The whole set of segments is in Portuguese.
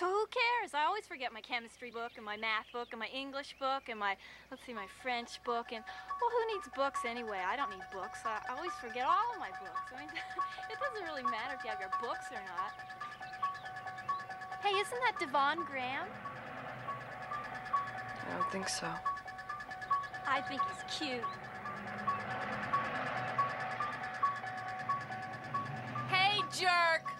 So who cares? I always forget my chemistry book and my math book and my English book and my, let's see, my French book. And, well, who needs books anyway? I don't need books. I, I always forget all of my books. I mean, it doesn't really matter if you have your books or not. Hey, isn't that Devon Graham? I don't think so. I think he's cute. Hey, jerk!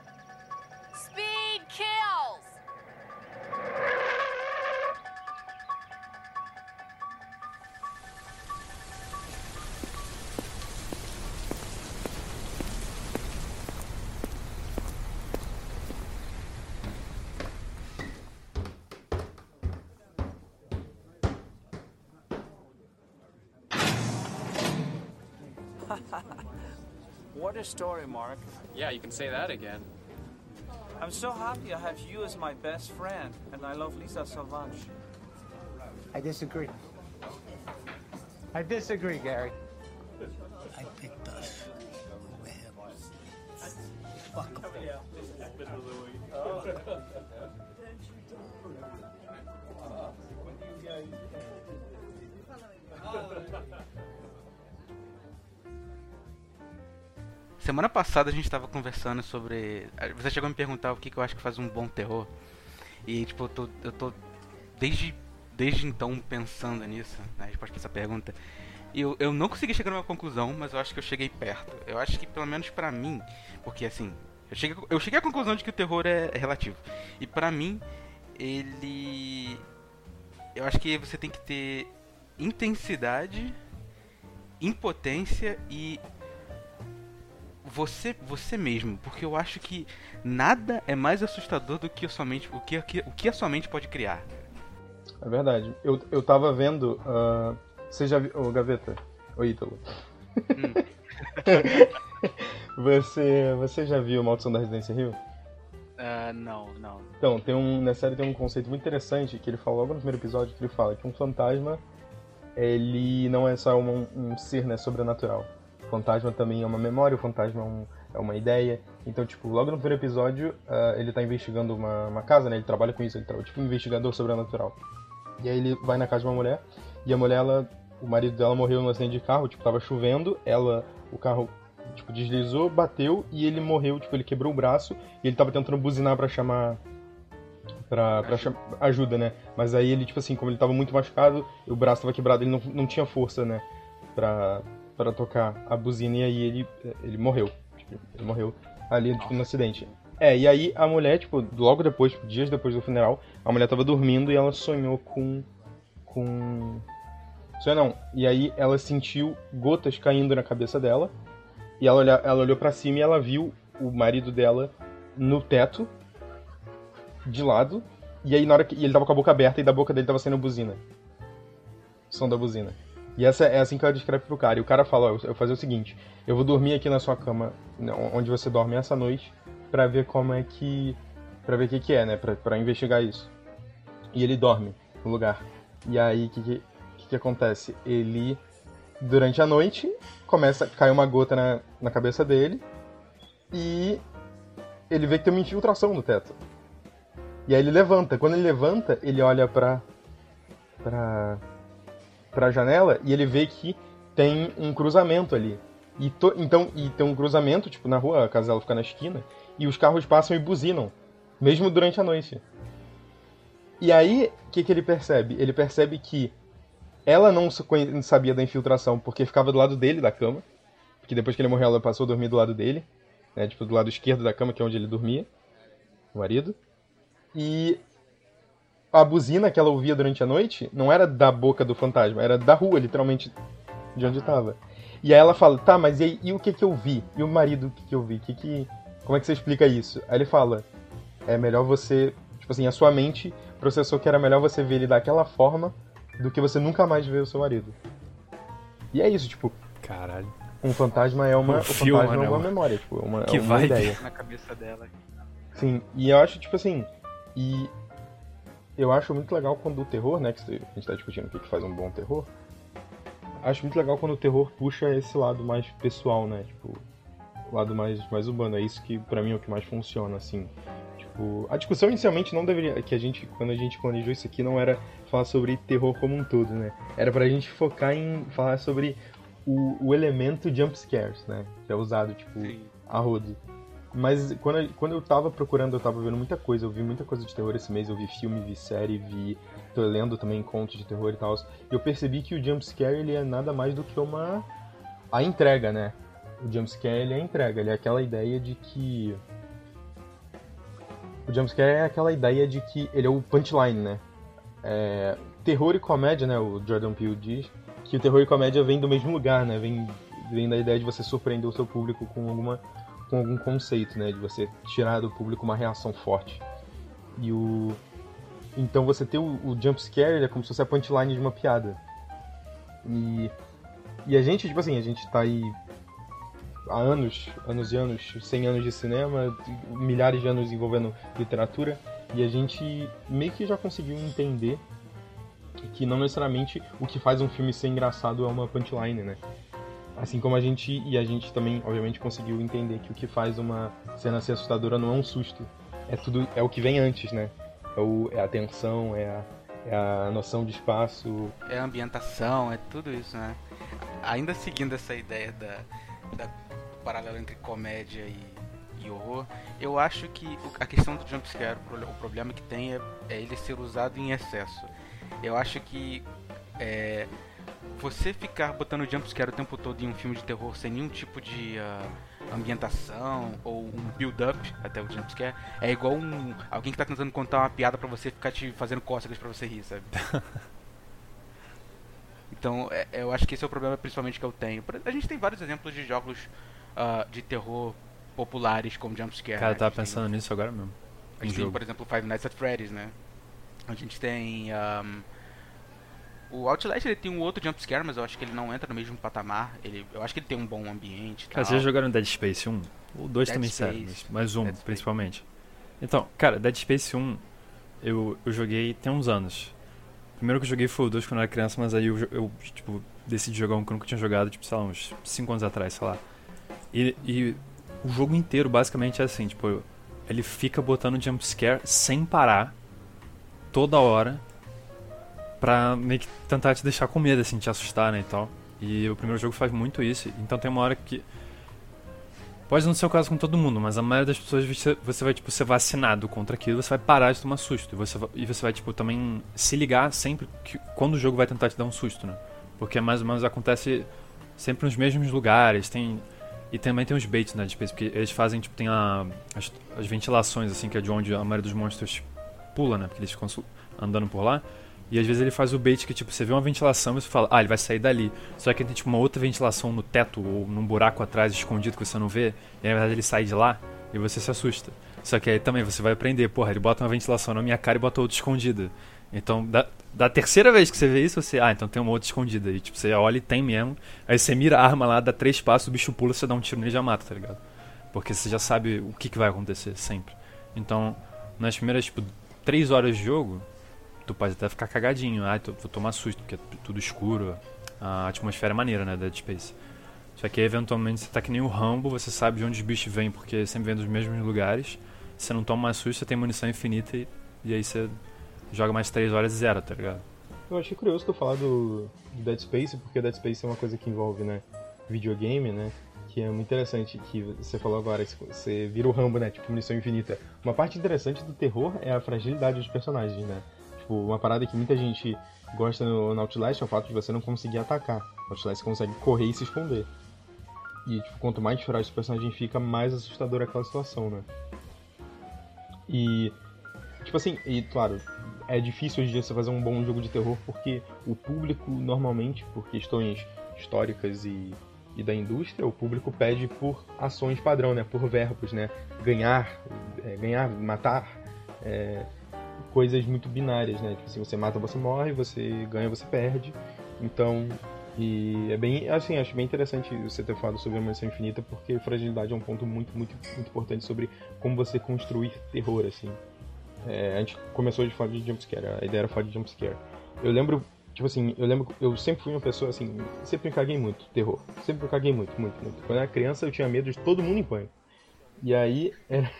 What a story, Mark. Yeah, you can say that again. I'm so happy I have you as my best friend, and I love Lisa so much. I disagree. I disagree, Gary. I picked us over him. Fuck him. Semana passada a gente tava conversando sobre. Você chegou a me perguntar o que, que eu acho que faz um bom terror. E tipo, eu tô, eu tô desde, desde então pensando nisso, né, a resposta pra essa pergunta. E eu, eu não consegui chegar numa conclusão, mas eu acho que eu cheguei perto. Eu acho que pelo menos pra mim, porque assim, eu cheguei, eu cheguei à conclusão de que o terror é, é relativo. E pra mim, ele. Eu acho que você tem que ter intensidade, impotência e você você mesmo, porque eu acho que nada é mais assustador do que a sua mente, o que, o que, o que a sua mente pode criar. É verdade. Eu, eu tava vendo. ah, você já viu. Ô, Gaveta. Ô, Ítalo. você, você já viu Maldição da Residência Rio? Ah, não, não. Então, tem um, na série tem um conceito muito interessante que ele fala logo no primeiro episódio, que ele fala que um fantasma, ele não é só um, um ser né, sobrenatural. O fantasma também é uma memória, o fantasma é, um- é uma ideia. Então, tipo, logo no primeiro episódio, ah, ele tá investigando uma, uma casa, né? Ele trabalha com isso, ele trabalha tipo um investigador sobrenatural. E aí ele vai na casa de uma mulher, e a mulher, ela, o marido dela morreu num acidente de carro, tipo, tava chovendo, ela, o carro, tipo, deslizou, bateu, e ele morreu, tipo, ele quebrou o braço, e ele tava tentando buzinar pra chamar pra, pra cham- ajuda, né? Mas aí ele, tipo assim, como ele tava muito machucado, o braço tava quebrado, ele não, não tinha força, né? Pra, pra tocar a buzina, e aí ele, ele morreu. Tipo, ele morreu ali, tipo, no acidente. É, e aí a mulher, tipo, logo depois, tipo, dias depois do funeral, a mulher tava dormindo e ela sonhou com. com. Sonhou não. E aí ela sentiu gotas caindo na cabeça dela. E ela, olha, ela olhou pra cima e ela viu o marido dela no teto, de lado. E aí na hora que e ele tava com a boca aberta e da boca dele tava saindo buzina. Som da buzina. E essa é assim que ela descreve pro cara. E o cara fala, ó, eu vou fazer o seguinte, eu vou dormir aqui na sua cama, né, onde você dorme essa noite, pra ver como é que. pra ver o que, que é, né? Pra, pra investigar isso. E ele dorme no lugar. E aí o que, que, que, que acontece? Ele. Durante a noite, começa a cair uma gota na, na cabeça dele. E ele vê que tem uma infiltração no teto. E aí ele levanta. Quando ele levanta, ele olha pra. pra. Pra janela e ele vê que tem um cruzamento ali. E to- então, e tem um cruzamento, tipo, na rua, a casa dela fica na esquina, e os carros passam e buzinam, mesmo durante a noite. E aí, o que, que ele percebe? Ele percebe que ela não sabia da infiltração porque ficava do lado dele da cama, porque depois que ele morreu, ela passou a dormir do lado dele, né, tipo, do lado esquerdo da cama, que é onde ele dormia, o marido. E a buzina que ela ouvia durante a noite não era da boca do fantasma, era da rua, literalmente, de onde estava. E aí ela fala, tá, mas e, aí, e o que que eu vi? E o marido, o que que eu vi? Que que, como é que você explica isso? Aí ele fala, é melhor você, tipo assim, a sua mente processou que era melhor você ver ele daquela forma do que você nunca mais ver o seu marido. E é isso, tipo, Caralho. um fantasma é uma, Um o filme, fantasma é né, uma mano? memória, tipo, é uma, Que é uma ideia. Na cabeça dela. Sim, e eu acho, tipo assim, e eu acho muito legal quando o terror, né, que a gente tá discutindo o que faz um bom terror, acho muito legal quando o terror puxa esse lado mais pessoal, né, tipo, o lado mais, mais urbano, é isso que pra mim é o que mais funciona, assim, tipo, a discussão inicialmente não deveria. Que a gente, quando a gente planejou isso aqui, não era falar sobre terror como um todo, né? Era pra gente focar em falar sobre o, o elemento jump scares, né? Que é usado, tipo, Sim. a rodo. Mas quando, quando eu tava procurando, eu tava vendo muita coisa. Eu vi muita coisa de terror esse mês. Eu vi filme, vi série, vi. Tô lendo também contos de terror e tal. E eu percebi que o jump scare ele é nada mais do que uma. a entrega, né? O jump scare ele é a entrega. Ele é aquela ideia de que. O jump scare é aquela ideia de que ele é o punchline, né? É, terror e comédia, né? O Jordan Peele diz que o terror e comédia vem do mesmo lugar, né? Vem, vem da ideia de você surpreender o seu público com alguma com algum conceito, né? De você tirar do público uma reação forte. E o então você ter o, o jump scare é como se fosse a punchline de uma piada. E e a gente, tipo assim, a gente tá aí há anos, anos e anos, 100 anos de cinema, milhares de anos envolvendo literatura, e a gente meio que já conseguiu entender que não necessariamente o que faz um filme ser engraçado é uma punchline, né? Assim como a gente, e a gente também, obviamente, conseguiu entender que o que faz uma cena ser assustadora não é um susto, é tudo, é o que vem antes, né? É, o, é a tensão, é a, é a noção de espaço, É a ambientação, é tudo isso, né? Ainda seguindo essa ideia da, da paralelo entre comédia e, e horror, eu acho que a questão do jumpscare, o problema que tem é, é ele ser usado em excesso. Eu acho que é, você ficar botando jumpscare o tempo todo em um filme de terror sem nenhum tipo de ah, ambientação ou um build-up até o jumpscare é igual um alguém que tá tentando contar uma piada pra você ficar te fazendo cócegas pra você rir, sabe? Então, é- eu acho que esse é o problema principalmente que eu tenho. A gente tem vários exemplos de jogos ah, de terror populares como jumpscare. Cara, né? eu tava A gente tem- pensando nisso agora mesmo. a gente tem, jogo. por exemplo, Five Nights at Freddy's, né? A gente tem. ahm, o Outlast ele tem um outro jumpscare, mas eu acho que ele não entra no mesmo patamar. Ele, eu acho que ele tem um bom ambiente. Cara, tal. vocês já jogaram Dead Space 1? O 2 Dead também serve, Space. mas, mas um, Dead Space. principalmente. Então, cara, Dead Space 1 eu, eu joguei tem uns anos. Primeiro que eu joguei foi o 2 quando eu era criança, mas aí eu, eu tipo, decidi jogar um que eu nunca tinha jogado, tipo, sei lá, uns 5 anos atrás, sei lá. E, e o jogo inteiro basicamente é assim, tipo, ele fica botando jumpscare sem parar, toda hora, pra meio que tentar te deixar com medo, assim, te assustar, né, e tal. E o primeiro jogo faz muito isso, então tem uma hora que... Pode não ser o caso com todo mundo, mas a maioria das pessoas você, você vai, tipo, ser vacinado contra aquilo, você vai parar de tomar susto. E você, e você vai, tipo, também se ligar sempre que, quando o jogo vai tentar te dar um susto, né? Porque mais ou menos acontece sempre nos mesmos lugares, tem... E também tem os baits Dead Space, porque eles fazem, tipo, tem a, as, as ventilações, assim, que é de onde a maioria dos monstros pula, né? Porque eles ficam andando por lá. E às vezes ele faz o bait que, tipo, você vê uma ventilação e você fala, ah, ele vai sair dali. Só que tem, tipo, uma outra ventilação no teto ou num buraco atrás escondido que você não vê. E na verdade ele sai de lá e você se assusta. Só que aí também você vai aprender, porra, ele bota uma ventilação na minha cara e bota outra escondida. Então, da, da terceira vez que você vê isso, você, ah, então tem uma outra escondida. E tipo, você olha e tem mesmo. Aí você mira a arma lá, dá três passos, o bicho pula, você dá um tiro nele e já mata, tá ligado? Porque você já sabe o que, que vai acontecer sempre. Então, nas primeiras, tipo, três horas de jogo, tu pode até ficar cagadinho. Ah, tu, vou tomar susto, porque é tudo escuro. A atmosfera é maneira, né, Dead Space. Só que aí, eventualmente, você tá que nem o Rambo, você sabe de onde os bichos vêm, porque sempre vem dos mesmos lugares. Você não toma susto, você tem munição infinita e, e aí você joga mais três horas e zero, tá ligado? Eu achei curioso tu falar do, do Dead Space, porque Dead Space é uma coisa que envolve, né, videogame, né, que é muito interessante, que você falou agora, você vira o Rambo, né, tipo, munição infinita. Uma parte interessante do terror é a fragilidade dos personagens, né, tipo, uma parada que muita gente gosta no, no Outlast é o fato de você não conseguir atacar. No Outlast consegue correr e se esconder. E, tipo, quanto mais frágil o personagem fica, mais assustadora é aquela situação, né. E, tipo assim, e claro, é difícil hoje em dia você fazer um bom jogo de terror porque o público, normalmente, por questões históricas e, e da indústria, o público pede por ações padrão, né? Por verbos, né? Ganhar, é, ganhar, matar, é, coisas muito binárias, né? Tipo assim, você mata, você morre, você ganha, você perde. Então, e é bem, assim, acho bem interessante você ter falado sobre a munição infinita porque fragilidade é um ponto muito, muito, muito importante sobre como você construir terror, assim. É, a gente começou de falar de jumpscare, a ideia era falar de jumpscare. Eu lembro, tipo assim, eu lembro, eu sempre fui uma pessoa assim, sempre me caguei muito, terror. Sempre me caguei muito, muito, muito. Quando eu era criança eu tinha medo de todo mundo em pânico. E aí. era-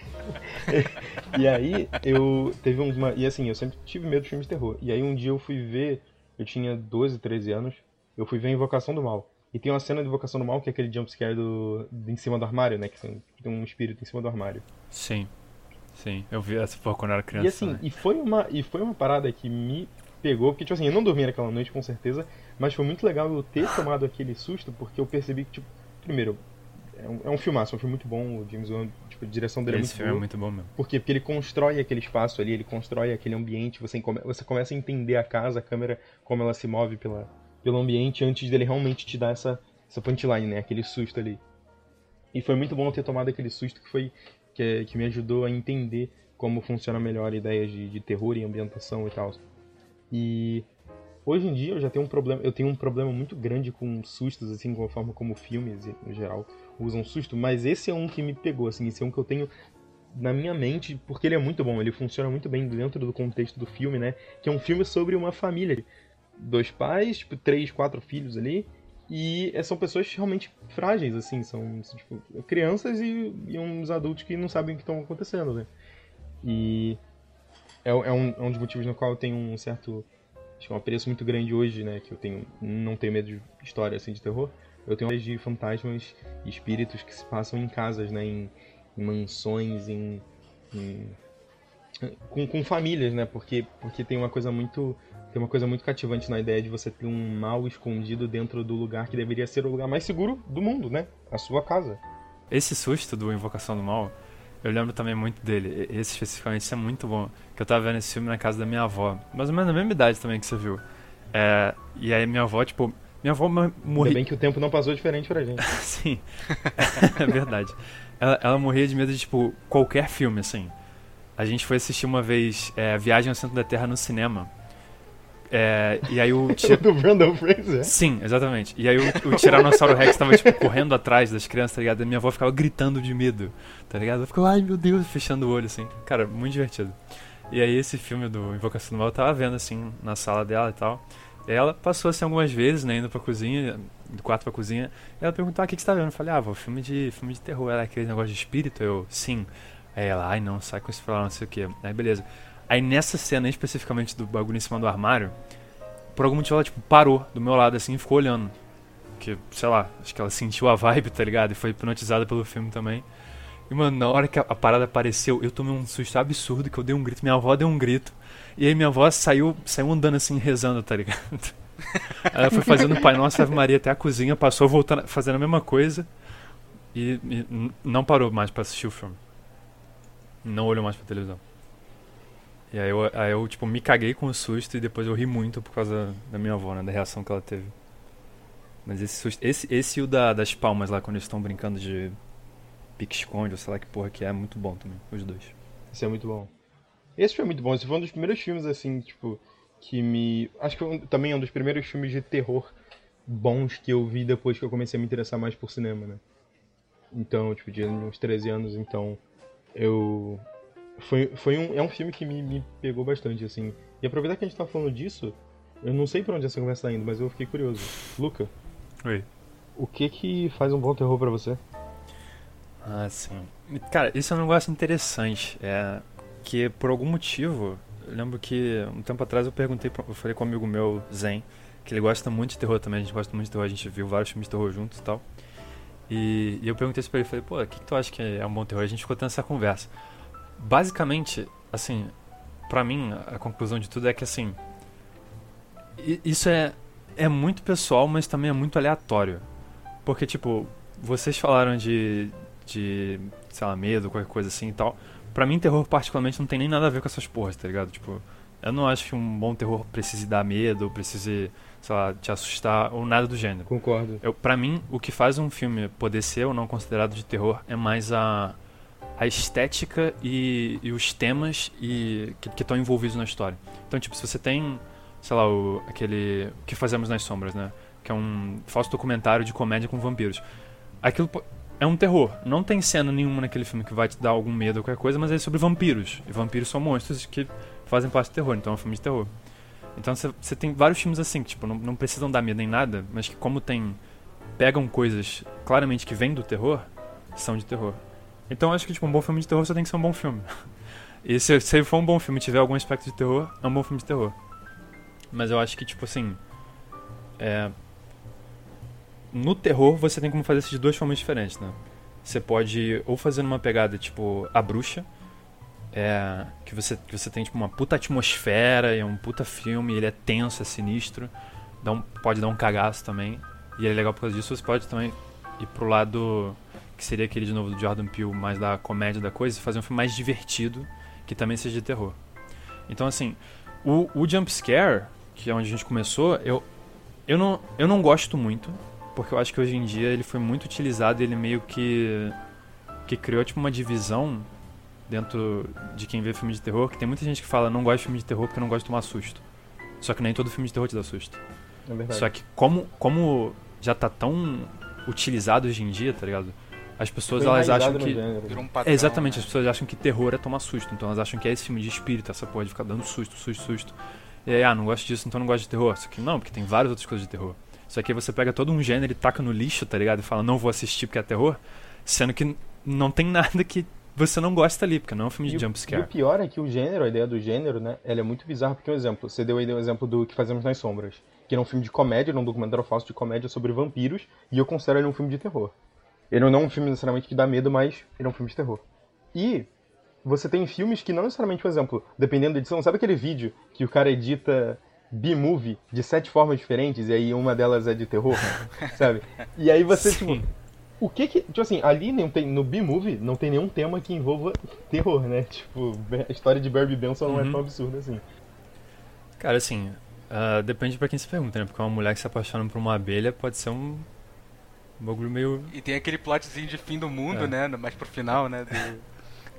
e aí eu teve uma. E assim, eu sempre tive medo de filmes de terror. E aí um dia eu fui ver. Eu tinha 12, 13 anos. Eu fui ver Invocação do Mal. E tem uma cena de Invocação do Mal que é aquele jumpscare do, em cima do armário, né? Que tem um espírito em cima do armário. Sim. Sim, eu vi essa porra quando eu era criança. E assim, né? e foi uma e foi uma parada que me pegou, porque tipo assim, eu não dormi naquela noite com certeza, mas foi muito legal eu ter tomado aquele susto, porque eu percebi que tipo, primeiro, é um, é um filmaço, é um filme muito bom, o James Wan, tipo, a direção dele é Esse muito filme boa. é muito bom mesmo. Por quê? Porque ele constrói aquele espaço ali, ele constrói aquele ambiente, você, come- você começa a entender a casa, a câmera, como ela se move pela, pelo ambiente antes dele realmente te dar essa, essa punchline, né? Aquele susto ali. E foi muito bom ter tomado aquele susto que foi que, que me ajudou a entender como funciona melhor ideias de, de terror e ambientação e tal. E hoje em dia eu já tenho um problema, eu tenho um problema muito grande com sustos assim, com a forma como filmes no geral usam susto, mas esse é um que me pegou assim, esse é um que eu tenho na minha mente, porque ele é muito bom, ele funciona muito bem dentro do contexto do filme, né? Que é um filme sobre uma família. Dois pais, tipo, três, quatro filhos ali. E é- são pessoas realmente frágeis, assim, são tipo, crianças e, e uns adultos que não sabem o que estão acontecendo, né? E é, é um, é um dos motivos no qual eu tenho um certo acho que é um apreço muito grande hoje, né? Que eu tenho não tenho medo de história assim de terror. Eu tenho medo de fantasmas e espíritos que se passam em casas, né? Em, em mansões, em, em- com, com famílias, né? Porque porque tem uma coisa muito tem uma coisa muito cativante na ideia de você ter um mal escondido dentro do lugar que deveria ser o lugar mais seguro do mundo, né? A sua casa. Esse susto do Invocação do Mal, eu lembro também muito dele. Esse especificamente é muito bom. Que eu tava vendo esse filme na casa da minha avó. Mais ou menos na mesma idade também que você viu. É, e aí minha avó, tipo. Minha avó mo- Ainda morria. bem que o tempo não passou diferente pra gente. Sim. é verdade. Ela, ela morria de medo de, tipo, qualquer filme, assim. A gente foi assistir uma vez é, Viagem ao Centro da Terra no cinema. É, e aí o. ti- do Brandon Fraser. Sim, exatamente. E aí o, o Tiranossauro Rex tava, tipo, correndo atrás das crianças, tá ligado? E minha avó ficava gritando de medo, tá ligado? Eu ficava, ai meu Deus, fechando o olho, assim. Cara, muito divertido. E aí esse filme do Invocação do Mal eu tava vendo, assim, na sala dela e tal. E aí ela passou, assim, algumas vezes, né, indo pra cozinha, do quarto pra cozinha. E ela perguntou, ah, o que, que você tá vendo? Eu falei, ah, vou, filme de, filme de terror. Ela, aquele negócio de espírito? Eu, sim. Aí ela, ai não, sai com isso pra lá, não sei o que. Aí beleza. Aí nessa cena, especificamente do bagulho em cima do armário, por algum motivo ela, tipo, parou do meu lado, assim, e ficou olhando. Que, sei lá, acho que ela sentiu a vibe, tá ligado? E foi hipnotizada pelo filme também. E, mano, na hora que a, parada apareceu, eu tomei um susto absurdo, que eu dei um grito, minha avó deu um grito. E aí minha avó saiu, saiu andando assim, rezando, tá ligado? Ela foi fazendo o Pai Nosso Ave Maria até a cozinha, passou voltando, fazendo a mesma coisa. E, e não parou mais pra assistir o filme. Não olhou mais pra televisão. E aí eu, aí eu, tipo, me caguei com o susto e depois eu ri muito por causa da minha avó, né? Da reação que ela teve. Mas esse susto. Esse, esse e o da, das palmas lá, quando eles estão brincando de pique-esconde, ou sei lá que porra que é, é muito bom também, os dois. Isso é muito bom. Esse foi muito bom. Esse foi um dos primeiros filmes, assim, tipo, que me. Acho que um- também é um dos primeiros filmes de terror bons que eu vi depois que eu comecei a me interessar mais por cinema, né? Então, tipo, de uns 13 anos, então. Eu. Foi, foi um, é um filme que me, me pegou bastante, assim. E aproveitar que a gente tá falando disso, eu não sei pra onde essa conversa tá indo, mas eu fiquei curioso. Luca, Oi. o que que faz um bom terror pra você? Ah, sim. Cara, isso é um negócio interessante. É que por algum motivo, eu lembro que um tempo atrás eu perguntei, pra, eu falei com um amigo meu, Zen, que ele gosta muito de terror também, a gente gosta muito de terror, a gente viu vários filmes de terror juntos e tal. E, e eu perguntei isso pra ele, falei, pô, o que, que tu acha que é um bom terror? A gente ficou tendo essa conversa. Basicamente, assim, pra mim, a conclusão de tudo é que, assim, isso é, é muito pessoal, mas também é muito aleatório. Porque, tipo, vocês falaram de, de, sei lá, medo, qualquer coisa assim e tal. Pra mim, terror particularmente não tem nem nada a ver com essas porras, tá ligado? Tipo, eu não acho que um bom terror precise dar medo, precise, sei lá, te assustar, ou nada do gênero. Concordo. Eu, pra mim, o que faz um filme poder ser ou não considerado de terror é mais a, a estética e, e os temas e, que estão envolvidos na história. Então, tipo, se você tem, sei lá, o, aquele O que Fazemos nas Sombras, né? Que é um falso documentário de comédia com vampiros. Aquilo é um terror. Não tem cena nenhuma naquele filme que vai te dar algum medo ou qualquer coisa, mas é sobre vampiros. E vampiros são monstros que fazem parte do terror, então é um filme de terror. Então você- você tem vários filmes assim, que tipo, não, não precisam dar medo nem nada, mas que como tem. pegam coisas claramente que vêm do terror, são de terror. Então acho que tipo, um bom filme de terror só tem que ser um bom filme. E se, se for um bom filme e tiver algum aspecto de terror, é um bom filme de terror. Mas eu acho que, tipo assim. É... No terror você tem como fazer isso de duas formas diferentes, né? Você pode ou fazer numa pegada tipo A Bruxa, é, que, você, que você tem tipo uma puta atmosfera é um puta filme, ele é tenso, é sinistro, dá um, pode dar um cagaço também, e é legal por causa disso. Você pode também ir pro lado que seria aquele de novo do Jordan Peele, mais da comédia da coisa, e fazer um filme mais divertido que também seja de terror. Então, assim, o, o Jump Scare, que é onde a gente começou, eu, eu, não, eu não gosto muito, porque eu acho que hoje em dia ele foi muito utilizado e ele meio que, que criou tipo uma divisão dentro de quem vê filme de terror, que tem muita gente que fala não gosta de filme de terror porque não gosta de tomar susto. Só que nem todo filme de terror te dá susto. É verdade. Só que como, como já tá tão utilizado hoje em dia, tá ligado? As pessoas elas acham que um padrão, é, exatamente, né? as pessoas acham que terror é tomar susto, então elas acham que é esse filme de espírito, essa porra de ficar dando susto, susto, susto. E aí, ah, não gosto disso, então não gosto de terror. Só que não, porque tem várias outras coisas de terror. Só que aí você pega todo um gênero e taca no lixo, tá ligado? E fala, não vou assistir porque é terror, sendo que não tem nada que você não gosta ali, porque não é um filme de o- jump E o pior é que o gênero, a ideia do gênero, né, ela é muito bizarra, porque, um exemplo, você deu aí o exemplo do Que Fazemos nas Sombras, que era um filme de comédia, um documentário falso de comédia sobre vampiros, e eu considero ele um filme de terror. Ele não é um filme necessariamente que dá medo, mas ele é um filme de terror. E você tem filmes que não necessariamente, por exemplo, dependendo da edição, sabe aquele vídeo que o cara edita B-movie de sete formas diferentes, e aí uma delas é de terror, sabe? E aí você, tipo, Sim. o que que. Tipo assim, ali não tem, no B-Movie não tem nenhum tema que envolva terror, né? Tipo, a história de Barbie Benson não é Uhum. tão absurda assim. Cara, assim, ah, depende pra quem se pergunta, né? Porque uma mulher que se apaixona por uma abelha pode ser um bagulho meio. E tem aquele plotzinho de fim do mundo, É. né? Mais pro final, né? Do,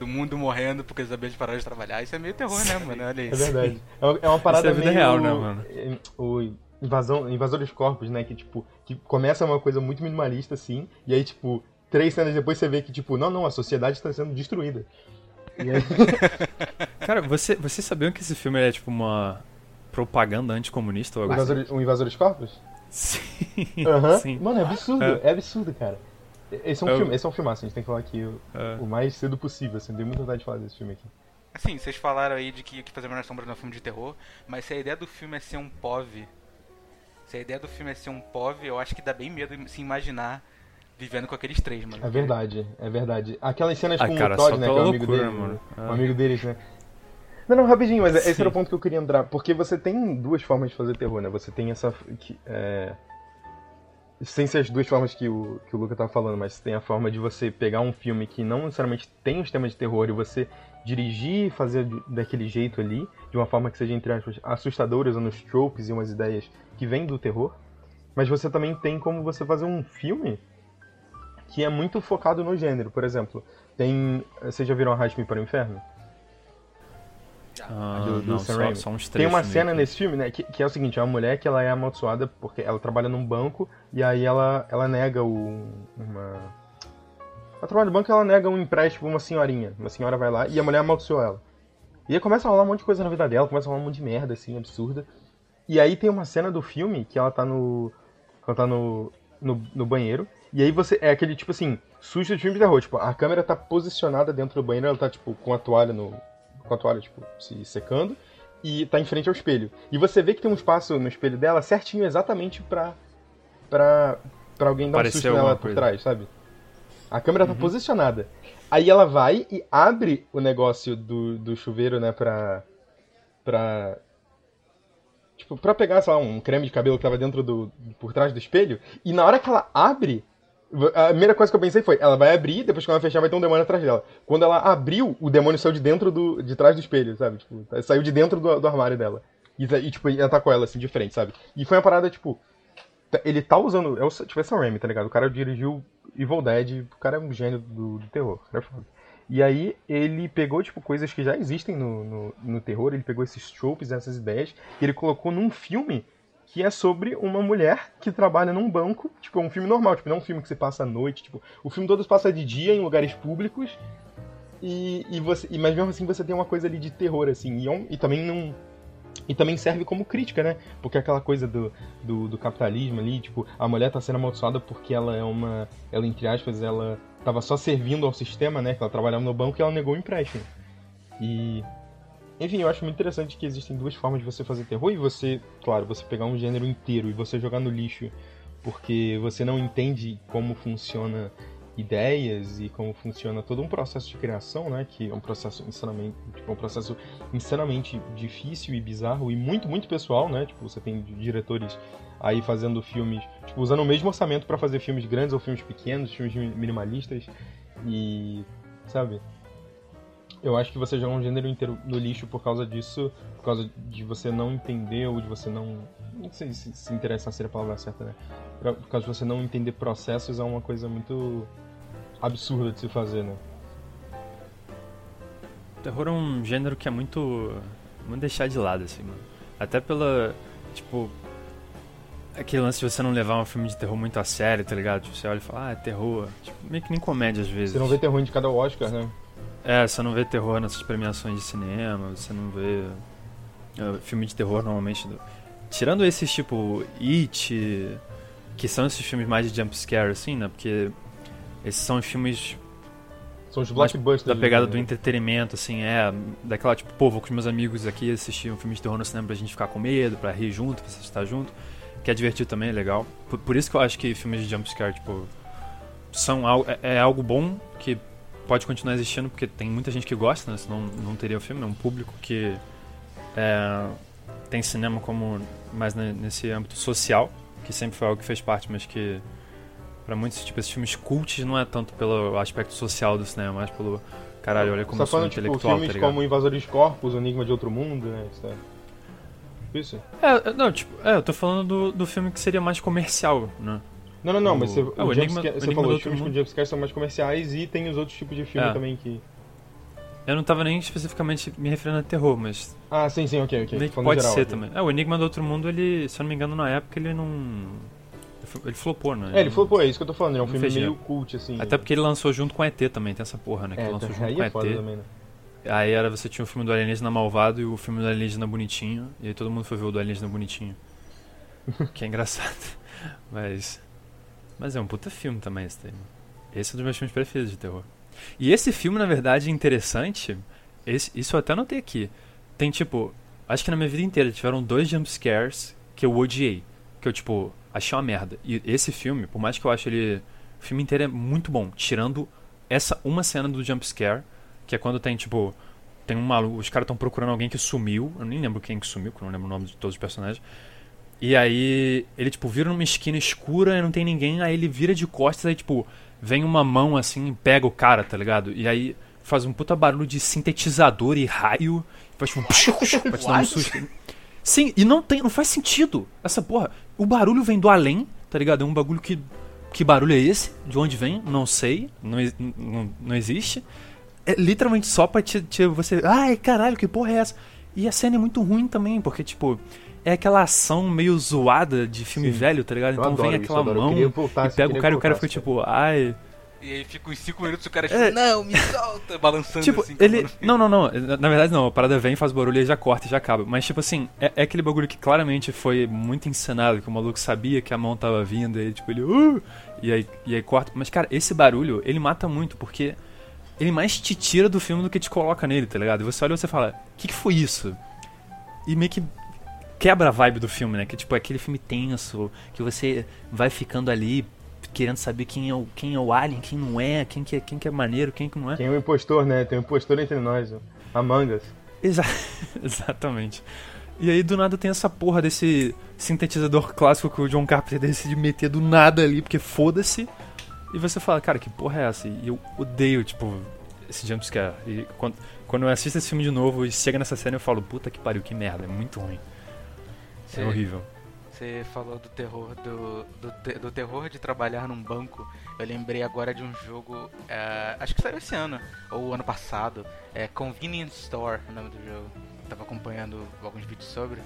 do mundo morrendo porque as abelhas pararam de trabalhar. Isso é meio terror, né, mano? Olha É isso. verdade. É uma, é uma parada é a vida meio. real, né, mano? é, O invasão, invasor dos corpos, né? Que, tipo, que começa uma coisa muito minimalista, assim, e aí, tipo, três cenas depois você vê que, tipo, não, não, a sociedade está sendo destruída. E aí, Cara, você, vocês sabiam que esse filme é tipo uma propaganda anticomunista ou algo assim? o invasor dos corpos? Sim. Aham. Sim. Mano, é absurdo, É. é, absurdo, cara. Esse é um Eu- filme, esse é um filmaço, a gente tem que falar aqui o, É. o mais cedo possível, assim, dei muita vontade de falar desse filme aqui. Assim, vocês falaram aí de que o que fazer nas sombras não é um filme de terror, mas se a ideia do filme é ser um POV, se a ideia do filme é ser um POV, eu acho que dá bem medo de se imaginar vivendo com aqueles três, mano. É verdade, é verdade. Aquelas cenas Ah, com cara, o Todd, né, que é o amigo loucura, dele, mano. o Ah. amigo deles, né? Não, não, rapidinho, mas esse Sim. era o ponto que eu queria entrar. Porque você tem duas formas de fazer terror, né? Você tem essa. Que, é... Sem ser as duas formas que o, que o Luca tava falando, mas tem a forma de você pegar um filme que não necessariamente tem os temas de terror e você dirigir e fazer daquele jeito ali, de uma forma que seja, entre aspas, assustadora, usando os tropes e umas ideias que vêm do terror. Mas você também tem como você fazer um filme que é muito focado no gênero. Por exemplo, tem. Vocês já viram Arraste-me para o Inferno? Ah, do, do não, Sam só, só uns Tem uma cena nesse filme, né, que, que é o seguinte, é uma mulher que ela é amaldiçoada porque ela trabalha num banco e aí ela, ela nega o, uma... Ela trabalha no banco e ela nega um empréstimo pra uma senhorinha. Uma senhora vai lá e a mulher amaldiçoa ela. E aí começa a rolar um monte de coisa na vida dela, começa a rolar um monte de merda, assim, absurda. E aí tem uma cena do filme que ela tá no... Ela tá no, no, no banheiro. E aí você... É aquele, tipo assim, susto de filme de terror. Tipo, a câmera tá posicionada dentro do banheiro, ela tá, tipo, com a toalha no... Com a toalha, tipo, se secando e tá em frente ao espelho. E você vê que tem um espaço no espelho dela certinho exatamente pra. pra. pra alguém dar um Parecer susto nela por coisa. trás, sabe? A câmera tá posicionada. Aí ela vai e abre o negócio do, do chuveiro, né, pra. pra. Tipo, pra pegar, sei lá, um creme de cabelo que tava dentro do. por trás do espelho. E na hora que ela abre. A primeira coisa que eu pensei foi, ela vai abrir, depois que ela fechar vai ter um demônio atrás dela. Quando ela abriu, o demônio saiu de dentro do. de trás do espelho, sabe? Tipo, saiu de dentro do, do armário dela. E, e, tipo, e atacou ela, assim, de frente, sabe? E foi uma parada, tipo. Ele tá usando. É o, tipo, é Sam Raimi, tá ligado? O cara dirigiu Evil Dead, o cara é um gênio do, do terror, cara é foda. E aí ele pegou, tipo, coisas que já existem no, no, no terror, ele pegou esses tropes, essas ideias, e ele colocou num filme que é sobre uma mulher que trabalha num banco, tipo, é um filme normal, tipo, não é um filme que você passa à noite, tipo, o filme todo se passa de dia em lugares públicos, e, e você, e, mas mesmo assim você tem uma coisa ali de terror, assim, e, é e também não, E também serve como crítica, né? Porque aquela coisa do, do, do capitalismo ali, tipo, a mulher tá sendo amaldiçoada porque ela é uma. Ela, entre aspas, ela tava só servindo ao sistema, né? Que ela trabalhava no banco e ela negou o empréstimo. E. Enfim, eu acho muito interessante que existem duas formas de você fazer terror e você, claro, você pegar um gênero inteiro e você jogar no lixo porque você não entende como funciona ideias e como funciona todo um processo de criação, né? Que é um processo insanamente, tipo, um processo insanamente difícil e bizarro e muito, muito pessoal, né? Tipo, você tem diretores aí fazendo filmes, tipo, usando o mesmo orçamento para fazer filmes grandes ou filmes pequenos, filmes minimalistas e, sabe? Eu acho que você joga um gênero inteiro no lixo por causa disso, por causa de você não entender ou de você não. Não sei se, se interessar ser a palavra certa, né? Por causa de você não entender processos é uma coisa muito absurda de se fazer, né? Terror é um gênero que é muito. muito deixar de lado, assim, mano. Até pela. Tipo. Aquele lance de você não levar um filme de terror muito a sério, tá ligado? Tipo, você olha e fala, ah, é terror. Tipo, meio que nem comédia às vezes. Você não vê terror indicado ao Oscar, né? É, você não vê terror nessas premiações de cinema, você não vê. Uh, filme de terror normalmente. Do... Tirando esses tipo It, que são esses filmes mais de jumpscare, assim, né? Porque esses são os filmes. São os blockbusters. Da pegada do entretenimento, assim, é. Daquela, tipo, pô, vou com os meus amigos aqui assistir um filme de terror no cinema pra gente ficar com medo, pra rir junto, pra você estar junto. Que é divertido também, é legal. Por, por isso que eu acho que filmes de jumpscare, tipo. São algo, é, é algo bom que pode continuar existindo, porque tem muita gente que gosta, né? Senão não teria o filme, é um público que. É, tem cinema como mais nesse âmbito social, que sempre foi algo que fez parte, mas que para muitos, tipo, esses filmes cults não é tanto pelo aspecto social do cinema, mas pelo caralho, olha como eu tá sou falando, tipo, intelectual, filmes tá como Invasores Corpos, Enigma de Outro Mundo, né? Isso. é- Isso? É, não, tipo, é, eu tô falando do, do filme que seria mais comercial, né? Não, não, não, mas você, O- o o Enigma- você o Enigma falou, os filmes Outro com jumpscare são mais comerciais e tem os outros tipos de filme É. também que... Eu não tava nem especificamente me referindo a terror, mas Ah, sim, sim, ok, ok. pode geral ser aqui. também. É, o Enigma do Outro Mundo, ele, se eu não me engano, na época ele não... Ele flopou, né? É, ele pô, é isso que eu tô falando, é um filme meio dinheiro. cult, assim. Até porque ele lançou junto com ET também, tem essa porra, né? Que É, lançou tá- junto com é ET. também, né? Aí era, você tinha o filme do Alienígena Malvado e o filme do Alienígena Bonitinho. E aí todo mundo foi ver o do Alienígena Bonitinho. que é engraçado. Mas. Mas é um puta filme também esse daí. Esse é um dos meus filmes preferidos de terror. E esse filme, na verdade, é interessante. Esse, isso eu até anotei aqui. Tem tipo. Acho que na minha vida inteira tiveram dois jumpscares que eu odiei. Que eu, tipo, achei uma merda. E esse filme, por mais que eu ache ele. O filme inteiro é muito bom. Tirando essa uma cena do jumpscare. Que é quando tem, tipo. Tem um maluco. Os caras estão procurando alguém que sumiu. Eu nem lembro quem que sumiu, porque eu não lembro o nome de todos os personagens. E aí ele, tipo, vira numa esquina escura e não tem ninguém. Aí ele vira de costas, aí, tipo, vem uma mão assim e pega o cara, tá ligado? E aí faz um puta barulho de sintetizador e raio. Faz tipo. pra te dar um susto. Sim, e não tem, não faz sentido. Essa porra. O barulho vem do além, tá ligado? É um bagulho que. Que barulho é esse? De onde vem? Não sei. Não, não, não existe. É literalmente só pra te, te- você. Ai, caralho, que porra é essa? E a cena é muito ruim também, porque, tipo, é aquela ação meio zoada de filme Sim. velho, tá ligado? Eu Então vem isso, aquela. Eu mão voltar, e pega o cara e o cara fica tipo, ai. E aí fica uns 5 minutos o cara É. tipo, não, me solta, balançando Tipo, assim. ele. Não, não, não. Na na verdade, não. A parada vem, faz barulho e já corta e já acaba. Mas, tipo assim, é, é aquele bagulho que claramente foi muito encenado, que o maluco sabia que a mão tava vindo, e tipo, ele. Uh! E aí, e aí corta. Mas, cara, esse barulho, ele mata muito, porque ele mais te tira do filme do que te coloca nele, tá ligado? E você olha e você fala, o que, que foi isso? E meio que quebra a vibe do filme, né? Que tipo, é aquele filme tenso, que você vai ficando ali querendo saber quem é o, quem é o alien, quem não é, quem que é, quem que é maneiro, quem que não é. Tem um impostor, né? Tem um impostor entre nós, ó. Among Us. Exa exatamente. E aí do nada tem essa porra desse sintetizador clássico que o John Carpenter decide meter do nada ali, porque foda-se. E você fala, cara, que porra é essa? E eu odeio, tipo, esse jumpscare. E quando, quando eu assisto esse filme de novo e chega nessa cena eu falo, puta que pariu, que merda, é muito ruim. Você- É horrível. Você falou do terror do, do, te- do terror de trabalhar num banco. Eu lembrei agora de um jogo, é, acho que saiu esse ano ou ano passado. É Convenience Store, o nome do jogo. Tava acompanhando alguns vídeos sobre.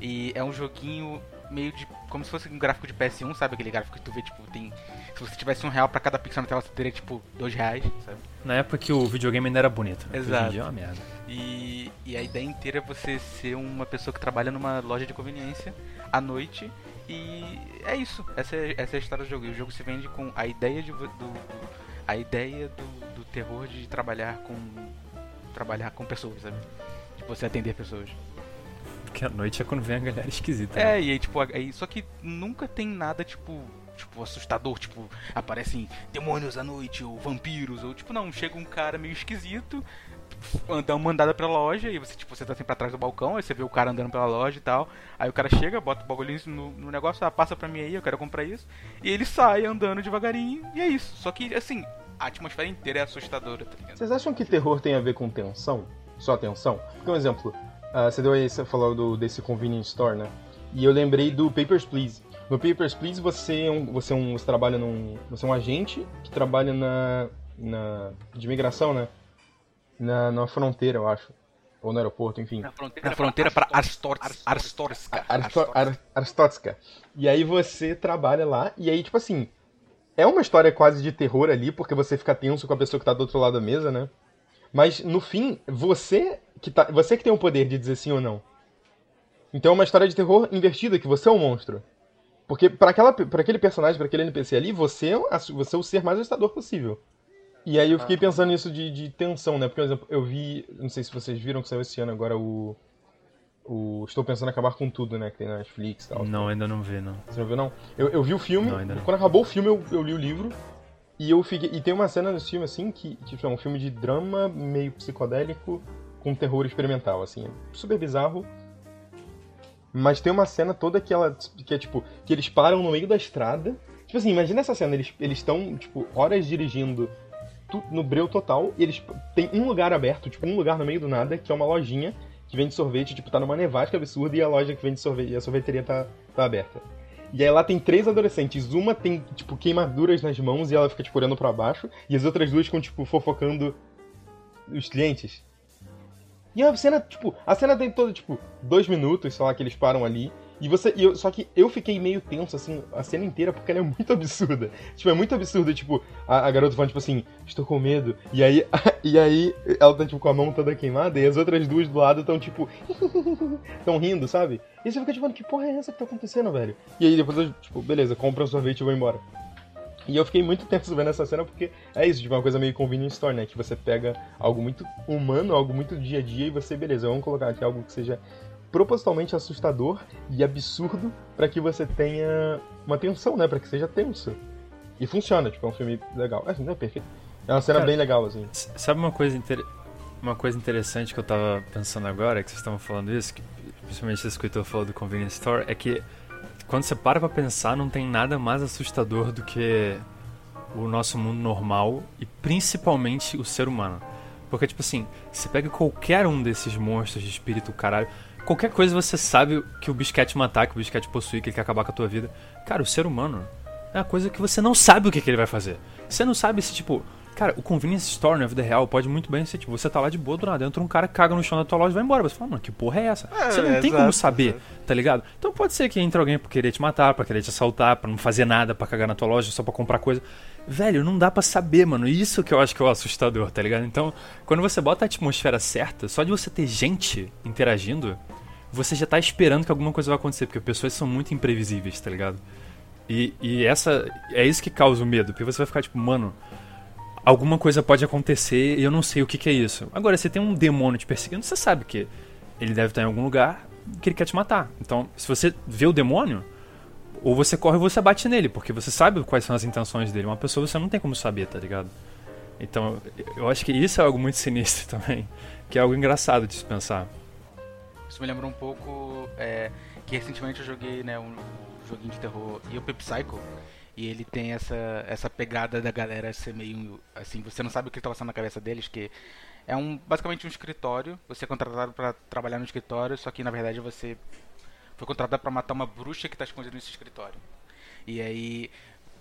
E é um joguinho meio de. como se fosse um gráfico de PS1, sabe? Aquele gráfico que tu vê, tipo, tem. Se você tivesse um real pra cada pixel na tela, você teria, tipo, dois reais, sabe? Na época que o videogame ainda era bonito. né? Hoje Exato. em dia é uma merda. E, e a ideia inteira é você ser uma pessoa que trabalha numa loja de conveniência à noite. E é isso. Essa é, essa é a história do jogo. E o jogo se vende com a ideia de, do, a ideia do, do terror de trabalhar com trabalhar com pessoas, sabe? De você atender pessoas. Porque a noite é quando vem a galera esquisita. né? É, e aí, tipo, aí, só que nunca tem nada, tipo, tipo, assustador, tipo, aparecem demônios à noite, ou vampiros, ou tipo, não, chega um cara meio esquisito, dá uma andada pela loja, e você, tipo, você tá sempre atrás do balcão, aí você vê o cara andando pela loja e tal, aí o cara chega, bota o bagulhinho no, no negócio, ah, passa pra mim aí, eu quero comprar isso, e ele sai andando devagarinho, e é isso. Só que, assim, a atmosfera inteira é assustadora, tá ligado? Vocês acham que terror tem a ver com tensão? Só tensão? Porque um exemplo, ah, você deu aí, você falou do, desse convenience store, né? E eu lembrei do Papers, Please. No Papers, Please você é um, você, é um, você trabalha num... Você é um agente que trabalha na... na de imigração, né? Na, na fronteira, eu acho. Ou no aeroporto, enfim. Na fronteira, na fronteira pra Arstorsk. Arstorska. Aristo- Ar- Aristotska. E aí você trabalha lá, e aí, tipo assim, é uma história quase de terror ali, porque você fica tenso com a pessoa que tá do outro lado da mesa, né? Mas no fim, você que, tá, você que tem o poder de dizer sim ou não. Então é uma história de terror invertida, que você é um monstro. Porque pra, aquela, pra aquele personagem, pra aquele NPC ali, você é, você é o ser mais assustador possível. E aí eu fiquei pensando nisso de, de tensão, né? Porque, por exemplo, eu vi. Não sei se vocês viram que saiu esse ano agora o. O Estou Pensando em Acabar com Tudo, né? Que tem na Netflix e tal. Não, ainda não vi, não. Você não viu, não? Eu, eu vi o filme, Não, ainda não. quando acabou o filme eu, eu li o livro. E eu fiquei. E tem uma cena nesse filme, assim, que, que tipo, é um filme de drama meio psicodélico com terror experimental, assim. Super bizarro. Mas tem uma cena toda que ela. que é tipo. que eles param no meio da estrada. Tipo assim, imagina essa cena, eles eles estão, tipo, horas dirigindo no breu total, e eles tem um lugar aberto, tipo, um lugar no meio do nada, que é uma lojinha que vende sorvete, tipo, tá numa nevasca absurda e a loja que vende sorvete, a sorveteria tá, tá aberta. E aí lá tem três adolescentes, uma tem, tipo, queimaduras nas mãos e ela fica, tipo, olhando pra baixo, e as outras duas ficam, tipo, fofocando os clientes. E a cena, tipo, a cena tem toda, tipo, dois minutos, sei lá, que eles param ali. E você. E eu, só que eu fiquei meio tenso, assim, a cena inteira, porque ela é muito absurda. Tipo, é muito absurdo, tipo, a, a garota falando, tipo assim, estou com medo. E aí, e aí ela tá, tipo, com a mão toda queimada, e as outras duas do lado estão, tipo, estão rindo, sabe? E você fica, tipo, que porra é essa que tá acontecendo, velho? E aí depois eu, tipo, beleza, compra um sorvete e vou embora. E eu fiquei muito tenso vendo essa cena porque é isso, tipo, uma coisa meio convenience store, né? Que você pega algo muito humano, algo muito dia a dia e você, beleza, vamos colocar aqui algo que seja propositalmente assustador e absurdo pra que você tenha uma tensão, né? Pra que seja tenso. E funciona, tipo, é um filme legal. É, não é perfeito. É uma cena Cara, bem legal, assim. Sabe uma coisa, inter... uma coisa interessante que eu tava pensando agora, que vocês estavam falando isso, que principalmente esse Heitor falou do Convenience Store, é que quando você para pra pensar, não tem nada mais assustador do que o nosso mundo normal e principalmente o ser humano. Porque, tipo assim, você pega qualquer um desses monstros de espírito, caralho, qualquer coisa você sabe que o bicho quer te matar, que o bicho quer te possuir, que ele quer acabar com a tua vida. Cara, o ser humano é uma coisa que você não sabe o que, que ele vai fazer. Você não sabe se, tipo, cara, o convenience store na vida real pode muito bem ser, tipo, você tá lá de boa, do nada, entra um cara, caga no chão da tua loja e vai embora. Você fala, mano, que porra é essa? É, você não é, tem como exato, saber, exato. tá ligado? Então pode ser que entre alguém pra querer te matar, pra querer te assaltar, pra não fazer nada, pra cagar na tua loja só pra comprar coisa. Velho, não dá pra saber, mano. Isso que eu acho que é o assustador, tá ligado? Então, quando você bota a atmosfera certa, só de você ter gente interagindo, você já tá esperando que alguma coisa vai acontecer, porque pessoas são muito imprevisíveis, tá ligado? E, e essa é isso que causa o medo, porque você vai ficar tipo, mano, alguma coisa pode acontecer e eu não sei o que, que é isso. Agora, você tem um demônio te perseguindo, você sabe que ele deve estar em algum lugar que ele quer te matar. Então, se você vê o demônio, ou você corre ou você bate nele, porque você sabe quais são as intenções dele. Uma pessoa você não tem como saber, tá ligado? Então, eu acho que isso é algo muito sinistro também, que é algo engraçado de se pensar. Isso me lembrou um pouco é, que recentemente eu joguei né, um joguinho de terror Yuppie Psycho. E ele tem essa, essa pegada da galera ser meio assim, você não sabe o que tá passando na cabeça deles, que é um basicamente um escritório, você é contratado para trabalhar no escritório, só que na verdade você foi contratado para matar uma bruxa que tá escondida nesse escritório. E aí,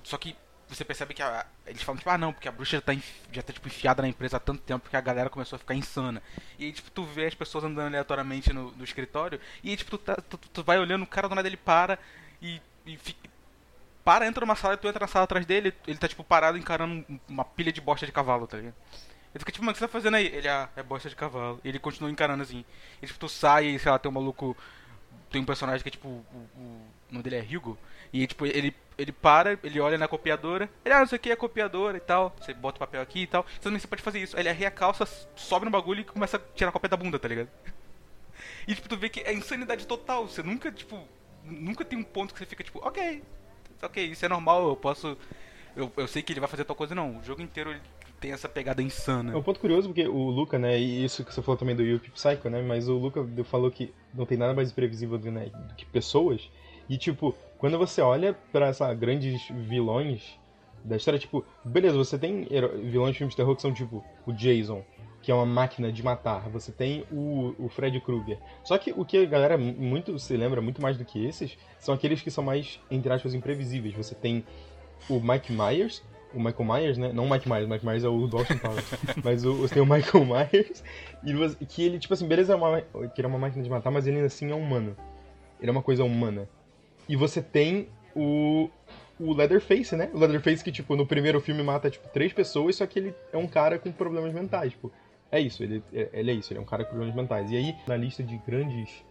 só que você percebe que a, eles falam, tipo, ah não, porque a bruxa já tá, já tá tipo, enfiada na empresa há tanto tempo que a galera começou a ficar insana. E aí, tipo, tu vê as pessoas andando aleatoriamente no, no escritório, e aí, tipo, tu, tá- tu, tu vai olhando, o cara do nada ele para e, e fica- para, entra numa sala tu entra na sala atrás dele, ele tá, tipo, parado encarando um- uma pilha de bosta de cavalo, tá ligado? Ele fica tipo, mano, o que você tá fazendo aí? Ele, ah, é bosta de cavalo. E ele continua encarando assim. E tipo, tu sai e, sei lá, tem um maluco. Tem um personagem que é tipo. O, o, o nome dele é Hugo. E tipo, ele, ele para, ele olha na copiadora. Ele, ah, isso aqui é copiadora e tal. Você bota o papel aqui e tal. Você também pode fazer isso. Ele arreia a calça, sobe no bagulho e começa a tirar a cópia da bunda, tá ligado? E tipo, tu vê que é insanidade total. Você nunca, tipo. Nunca tem um ponto que você fica tipo, ok. Ok, isso é normal, eu posso. Eu, eu sei que ele vai fazer tal coisa, não. O jogo inteiro ele tem essa pegada insana. É um ponto curioso porque o Luca, né, e isso que você falou também do Yuki Psycho, né, mas o Luca falou que não tem nada mais imprevisível do, né, do que pessoas. E tipo, quando você olha pra essa grandes vilões da história, tipo, beleza, você tem vilões de filmes de terror que são tipo o Jason, que é uma máquina de matar. Você tem o, o Fred Krueger. Só que o que a galera mu- muito se lembra muito mais do que esses são aqueles que são mais entre aspas imprevisíveis. Você tem o Mike Myers, o Michael Myers, né? Não o Mike Myers, o Mike Myers é o do Austin Powers. mas o, você tem o Michael Myers, e você- que ele, tipo assim, beleza, é uma, que ele é uma máquina de matar, mas ele ainda assim é humano. Ele é uma coisa humana. E você tem o, o Leatherface, né? O Leatherface que, tipo, no primeiro filme mata, tipo, três pessoas, só que ele é um cara com problemas mentais, tipo. É isso, ele, é- ele é isso, ele é um cara com problemas mentais. E aí, na lista de grandes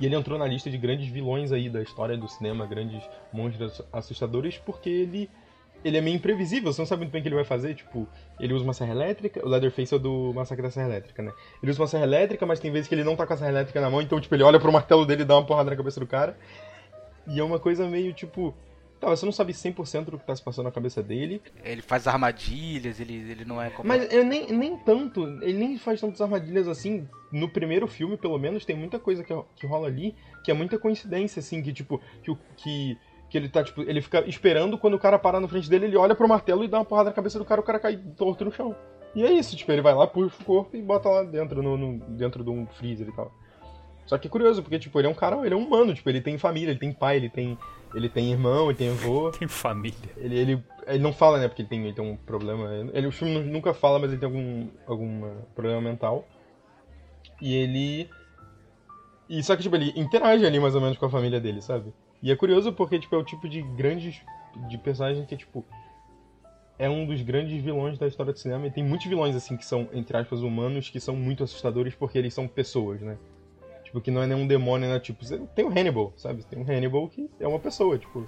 e ele entrou na lista de grandes vilões aí da história do cinema, grandes monstros assustadores, porque ele ele é meio imprevisível, você não sabe muito bem o que ele vai fazer, tipo, ele usa uma serra elétrica, o Leatherface é do Massacre da Serra Elétrica, né? Ele usa uma serra elétrica, mas tem vezes que ele não tá com a serra elétrica na mão, então, tipo, ele olha pro martelo dele e dá uma porrada na cabeça do cara. E é uma coisa meio, tipo, tá, você não sabe 100% do que tá se passando na cabeça dele, Ele faz armadilhas, ele, ele não é como. mas eu nem, nem tanto, ele nem faz tantas armadilhas assim. No primeiro filme, pelo menos, tem muita coisa que, que rola ali, que é muita coincidência, assim, que tipo, que, o- que, que ele tá, tipo, ele fica esperando quando o cara parar na frente dele, ele olha pro martelo e dá uma porrada na cabeça do cara, o cara cai torto no chão. E é isso, tipo, ele vai lá, puxa o corpo e bota lá dentro, no, no- dentro de um freezer e tal. Só que é curioso, porque, tipo, ele é um cara, ele é um humano, tipo, ele tem família, ele tem pai, ele tem, ele tem irmão, ele tem avô. Tem família. Ele, ele, ele não fala, né? Porque ele tem, ele tem um problema. Ele, o filme nu- nunca fala, mas ele tem algum, algum eh, problema mental. E ele. E só que, tipo, ele interage ali mais ou menos com a família dele, sabe? E é curioso porque, tipo, é o tipo de grandes. de personagem que, tipo. É um dos grandes vilões da história do cinema. E tem muitos vilões, assim, que são, entre aspas, humanos, que são muito assustadores porque eles são pessoas, né? Tipo, que não é nenhum demônio, né? Tipo, você tem o Hannibal, sabe? Tem um Hannibal que é uma pessoa, tipo.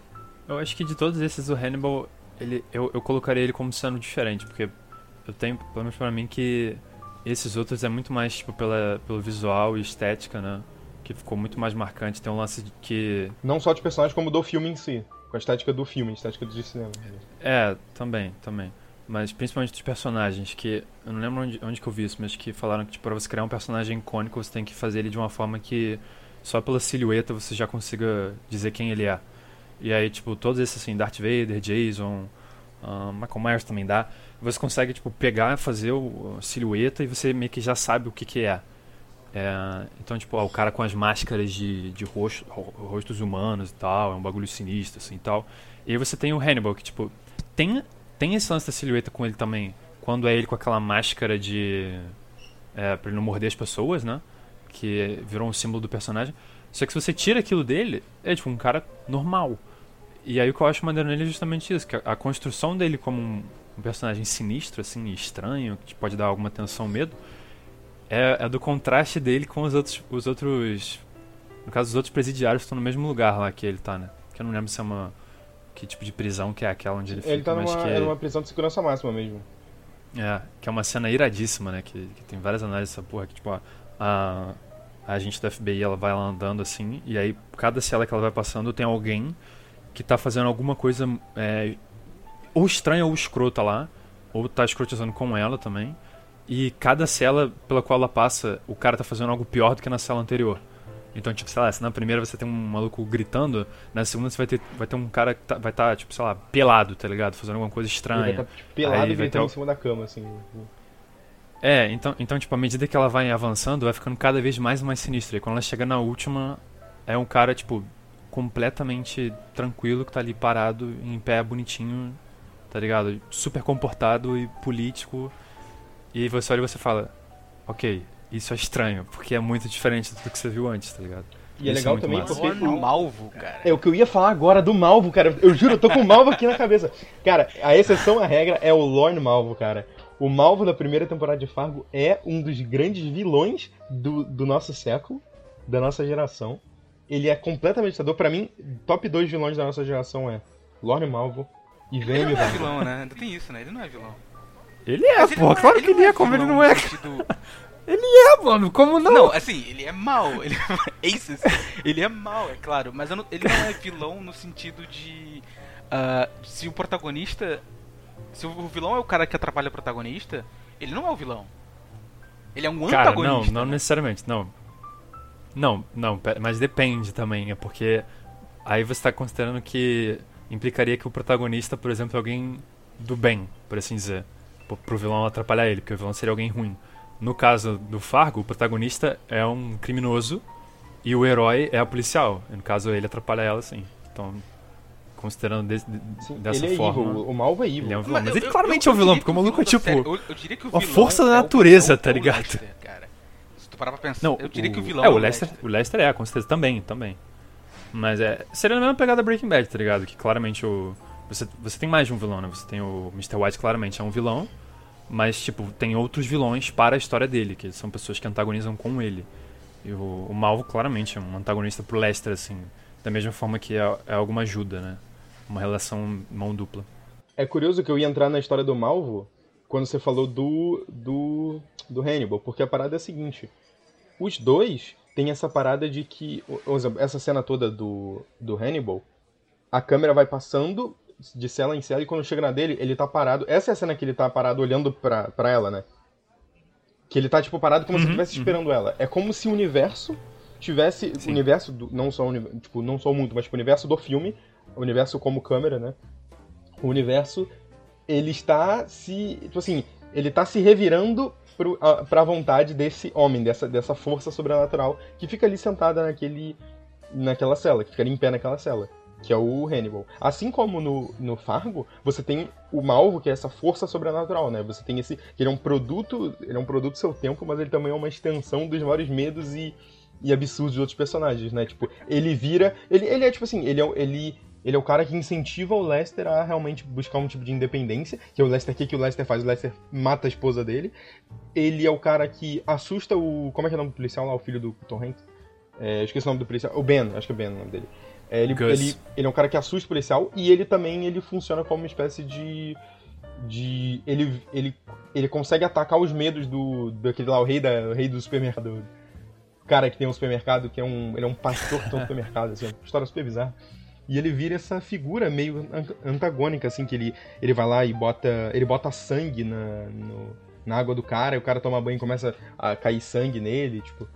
Eu acho que de todos esses, o Hannibal, ele, eu, eu colocaria ele como sendo diferente, porque eu tenho, pelo menos pra mim, que esses outros é muito mais, tipo, pela, pelo visual e estética, né? Que ficou muito mais marcante. Tem um lance que. Não só de personagens, como do filme em si. Com a estética do filme, a estética do cinema. É, também, também. Mas principalmente dos personagens, que. Eu não lembro onde, onde que eu vi isso, mas que falaram que, tipo, pra você criar um personagem icônico, você tem que fazer ele de uma forma que só pela silhueta você já consiga dizer quem ele é. E aí, tipo, todos esses assim, Darth Vader, Jason, ah, Michael Myers também dá. Você consegue, tipo, pegar, fazer o, a silhueta e você meio que já sabe o que que é. É, então, tipo, ó, o cara com as máscaras de, de rosto, ro- rostos humanos e tal, é um bagulho sinistro, assim, e tal. E aí você tem o Hannibal, que, tipo, tem, tem esse lance da silhueta com ele também, quando é ele com aquela máscara de... É, pra ele não morder as pessoas, né? Que virou um símbolo do personagem. Só que se você tira aquilo dele, é, tipo, um cara normal. E aí o que eu acho maneiro nele é justamente isso, que a, a construção dele como um, um personagem sinistro, assim, estranho, que pode dar alguma tensão, medo, é, é do contraste dele com os outros, os outros. No caso, os outros presidiários que estão no mesmo lugar lá que ele tá, né? Que eu não lembro se é uma. Que tipo de prisão que é aquela onde ele, Ele fica, tá mas numa, é numa prisão de segurança máxima mesmo. é, que é uma cena iradíssima, né? Que, que tem várias análises dessa porra, que tipo, a, a, a agente da FBI ela vai lá andando assim, e aí cada cela que ela vai passando tem alguém que tá fazendo alguma coisa é, ou estranha ou escrota lá, ou tá escrotizando com ela também. E cada cela pela qual ela passa, o cara tá fazendo algo pior do que na cela anterior. Então, tipo, sei lá, se na primeira você tem um maluco gritando, na segunda você vai ter, vai ter um cara que tá, vai estar, tipo, sei lá, pelado, tá ligado? Fazendo alguma coisa Ele estranha. vai estar tipo, pelado Aí e vai ter gritando o- em cima da cama, assim. É, então, então, tipo, à medida que ela vai avançando, vai ficando cada vez mais mais sinistra. E quando ela chega na última, é um cara, tipo, completamente tranquilo, que tá ali parado, em pé, bonitinho, tá ligado? Super comportado e político. E você olha e você fala, ok, isso é estranho, porque é muito diferente do que você viu antes, tá ligado? E é Isso legal muito também massa. porque O Malvo, cara. É o que eu ia falar agora do Malvo, cara. Eu juro, eu tô com o Malvo aqui na cabeça. Cara, a exceção à regra é o Lorne Malvo, cara. O Malvo da primeira temporada de Fargo é um dos grandes vilões do, do nosso século, da nossa geração. Ele é completamente assustador. Pra mim, top 2 vilões da nossa geração é Lorne Malvo e Ele Vênio não é vilão, né? Ainda tem isso, né? Ele não é vilão. Ele é, Mas ele pô, não claro que ele é, como ele não é. no sentido- É, mano, como não? Não, assim, ele é mal. Ele é Aces. Ele é mal, é claro. Mas não- ele não é vilão no sentido de. ah, se o protagonista. Se o vilão é o cara que atrapalha o protagonista, ele não é o vilão. Ele é um Cara, antagonista. não, não né? necessariamente, não. Não, não, mas depende também, é porque aí você tá considerando que implicaria que o protagonista, por exemplo, é alguém do bem, por assim dizer, pro, pro vilão atrapalhar ele, porque o vilão seria alguém ruim. No caso do Fargo, o protagonista é um criminoso e o herói é a policial. No caso, ele atrapalha ela, sim. Então, considerando de- de- Sim, dessa ele é forma, evil, o Malvo é evil. ele é um vilão. Mas, eu- ele eu- claramente eu é um vilão, porque o maluco é da tipo... eu, eu diria que o uma vilão força da é o- natureza, é o- tá é o ligado? Lester, cara. Se tu parar pra pensar, Não, eu diria que o o- vilão é, é o Lester, o Lester é, com certeza, também, também. Mas é, seria na mesma pegada Breaking Bad, tá ligado? Que claramente o você, você tem mais de um vilão, né? Você tem o Mr. White, claramente é um vilão, mas tipo, tem outros vilões para a história dele, que são pessoas que antagonizam com ele. E o, o Malvo claramente é um antagonista pro Lester assim, da mesma forma que é, é alguma ajuda, né? Uma relação mão dupla. É curioso que eu ia entrar na história do Malvo quando você falou do, do, do Hannibal, porque a parada é a seguinte: os dois têm essa parada de que, essa cena toda do, do Hannibal, a câmera vai passando de cela em cela e quando chega na dele, ele tá parado. Essa é a cena que ele tá parado olhando pra, pra ela, né? Que ele tá, tipo, parado como se Uhum, estivesse uhum. esperando ela. É como se o universo tivesse. O universo, do, não só o tipo, não só o mundo, mas tipo, o universo do filme, o universo como câmera, né? O universo, ele está se. Tipo assim, ele tá se revirando pro, a, pra vontade desse homem, dessa, dessa força sobrenatural que fica ali sentada naquele. naquela cela, que fica ali em pé naquela cela. Que é o Hannibal. Assim como no, no Fargo, você tem o Malvo, que é essa força sobrenatural, né? Você tem esse. que ele é um produto. Ele é um produto do seu tempo, mas ele também é uma extensão dos maiores medos e, e absurdos de outros personagens, né? Tipo, ele vira. Ele, ele é tipo assim, ele é, ele, ele é o cara que incentiva o Lester a realmente buscar um tipo de independência. Que é o Lester, o que, que o Lester faz? O Lester mata a esposa dele. Ele é o cara que assusta o. Como é que é o nome do policial lá? O filho do Tom Hanks? É, esqueci o nome do policial. O Ben, acho que é Ben o nome dele. É, ele, ele, ele é um cara que assusta o policial e ele também ele funciona como uma espécie de. de ele, ele, ele consegue atacar os medos do. daquele lá, o rei, da, o rei do supermercado. O cara que tem um supermercado, que é um. Ele é um pastor que tem um supermercado, assim, uma história super bizarra. E ele vira essa figura meio an- antagônica, assim, que ele, ele vai lá e bota. Ele bota sangue na, no- na água do cara, e o cara toma banho e começa a cair sangue nele, tipo.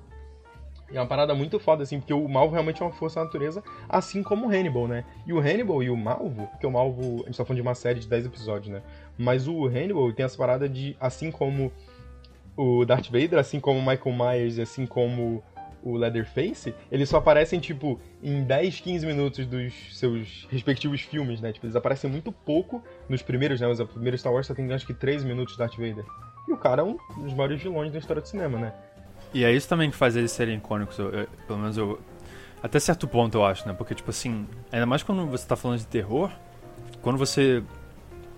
É uma parada muito foda, assim, porque o Malvo realmente é uma força da natureza, assim como o Hannibal, né? E o Hannibal e o Malvo, porque o Malvo, a gente tá falando de uma série de 10 episódios, né? Mas o Hannibal tem essa parada de, assim como o Darth Vader, assim como o Michael Myers e assim como o Leatherface, eles só aparecem, tipo, em 10, 15 minutos dos seus respectivos filmes, né? Tipo, eles aparecem muito pouco nos primeiros, né? Mas o primeiro Star Wars só tem, acho que, 3 minutos de Darth Vader. E o cara é um dos maiores vilões da história do cinema, né? E é isso também que faz eles serem icônicos, eu- eu- pelo menos eu. Até certo ponto eu acho, né? Porque, tipo assim, ainda mais quando você tá falando de terror, quando você.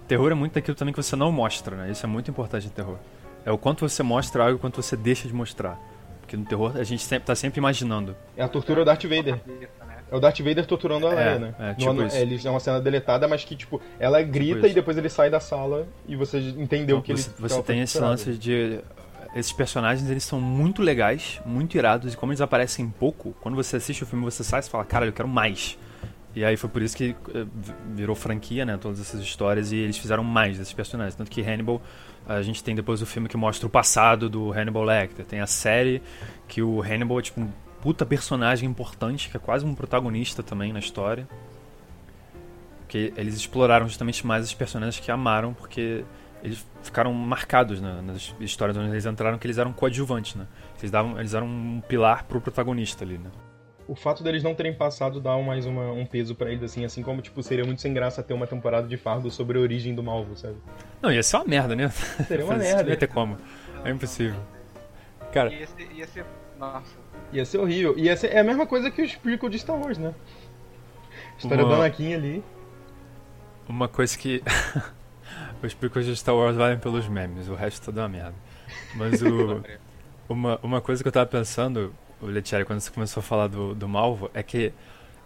Terror é muito daquilo também que você não mostra, né? Isso é muito importante em terror. É o quanto você mostra algo e o quanto você deixa de mostrar. Porque no terror a gente sempre, tá sempre imaginando. É a tortura do Darth Vader. É o Darth Vader torturando a Leia, É, né? é, tipo Não- isso. eles é uma cena deletada, mas que, tipo, ela grita isso. e depois ele sai da sala e você entendeu que você, ele. você tem esse lance de. Esses personagens, eles são muito legais, muito irados, e como eles aparecem pouco, quando você assiste o filme, você sai e fala, cara, eu quero mais. E aí foi por isso que eh, vi- virou franquia, né, todas essas histórias, e eles fizeram mais desses personagens. Tanto que Hannibal, a gente tem depois o filme que mostra o passado do Hannibal Lecter. Tem a série que o Hannibal é tipo um puta personagem importante, que é quase um protagonista também na história. Que eles exploraram justamente mais os personagens que amaram, porque eles ficaram marcados né, nas histórias onde eles entraram que eles eram coadjuvantes, né? Eles, davam, eles eram um pilar pro protagonista ali, né? o fato deles não terem passado dá mais uma, um peso pra eles, assim, assim como, tipo, seria muito sem graça ter uma temporada de Fargo sobre a origem do Malvo, sabe? Não, ia ser uma merda, né? Seria uma merda. Não ia ter como. É impossível. Cara, Ia ser, ia ser. Nossa. Ia ser horrível. Ia ser, é a mesma coisa que os prequel de Star Wars, né? História Uma- do Anakin ali. uma coisa que. Os prequels de Star Wars valem pelos memes, o resto tudo é uma merda. Mas o. Uma, uma coisa que eu tava pensando, o Letieri, quando você começou a falar do, do Malvo, é que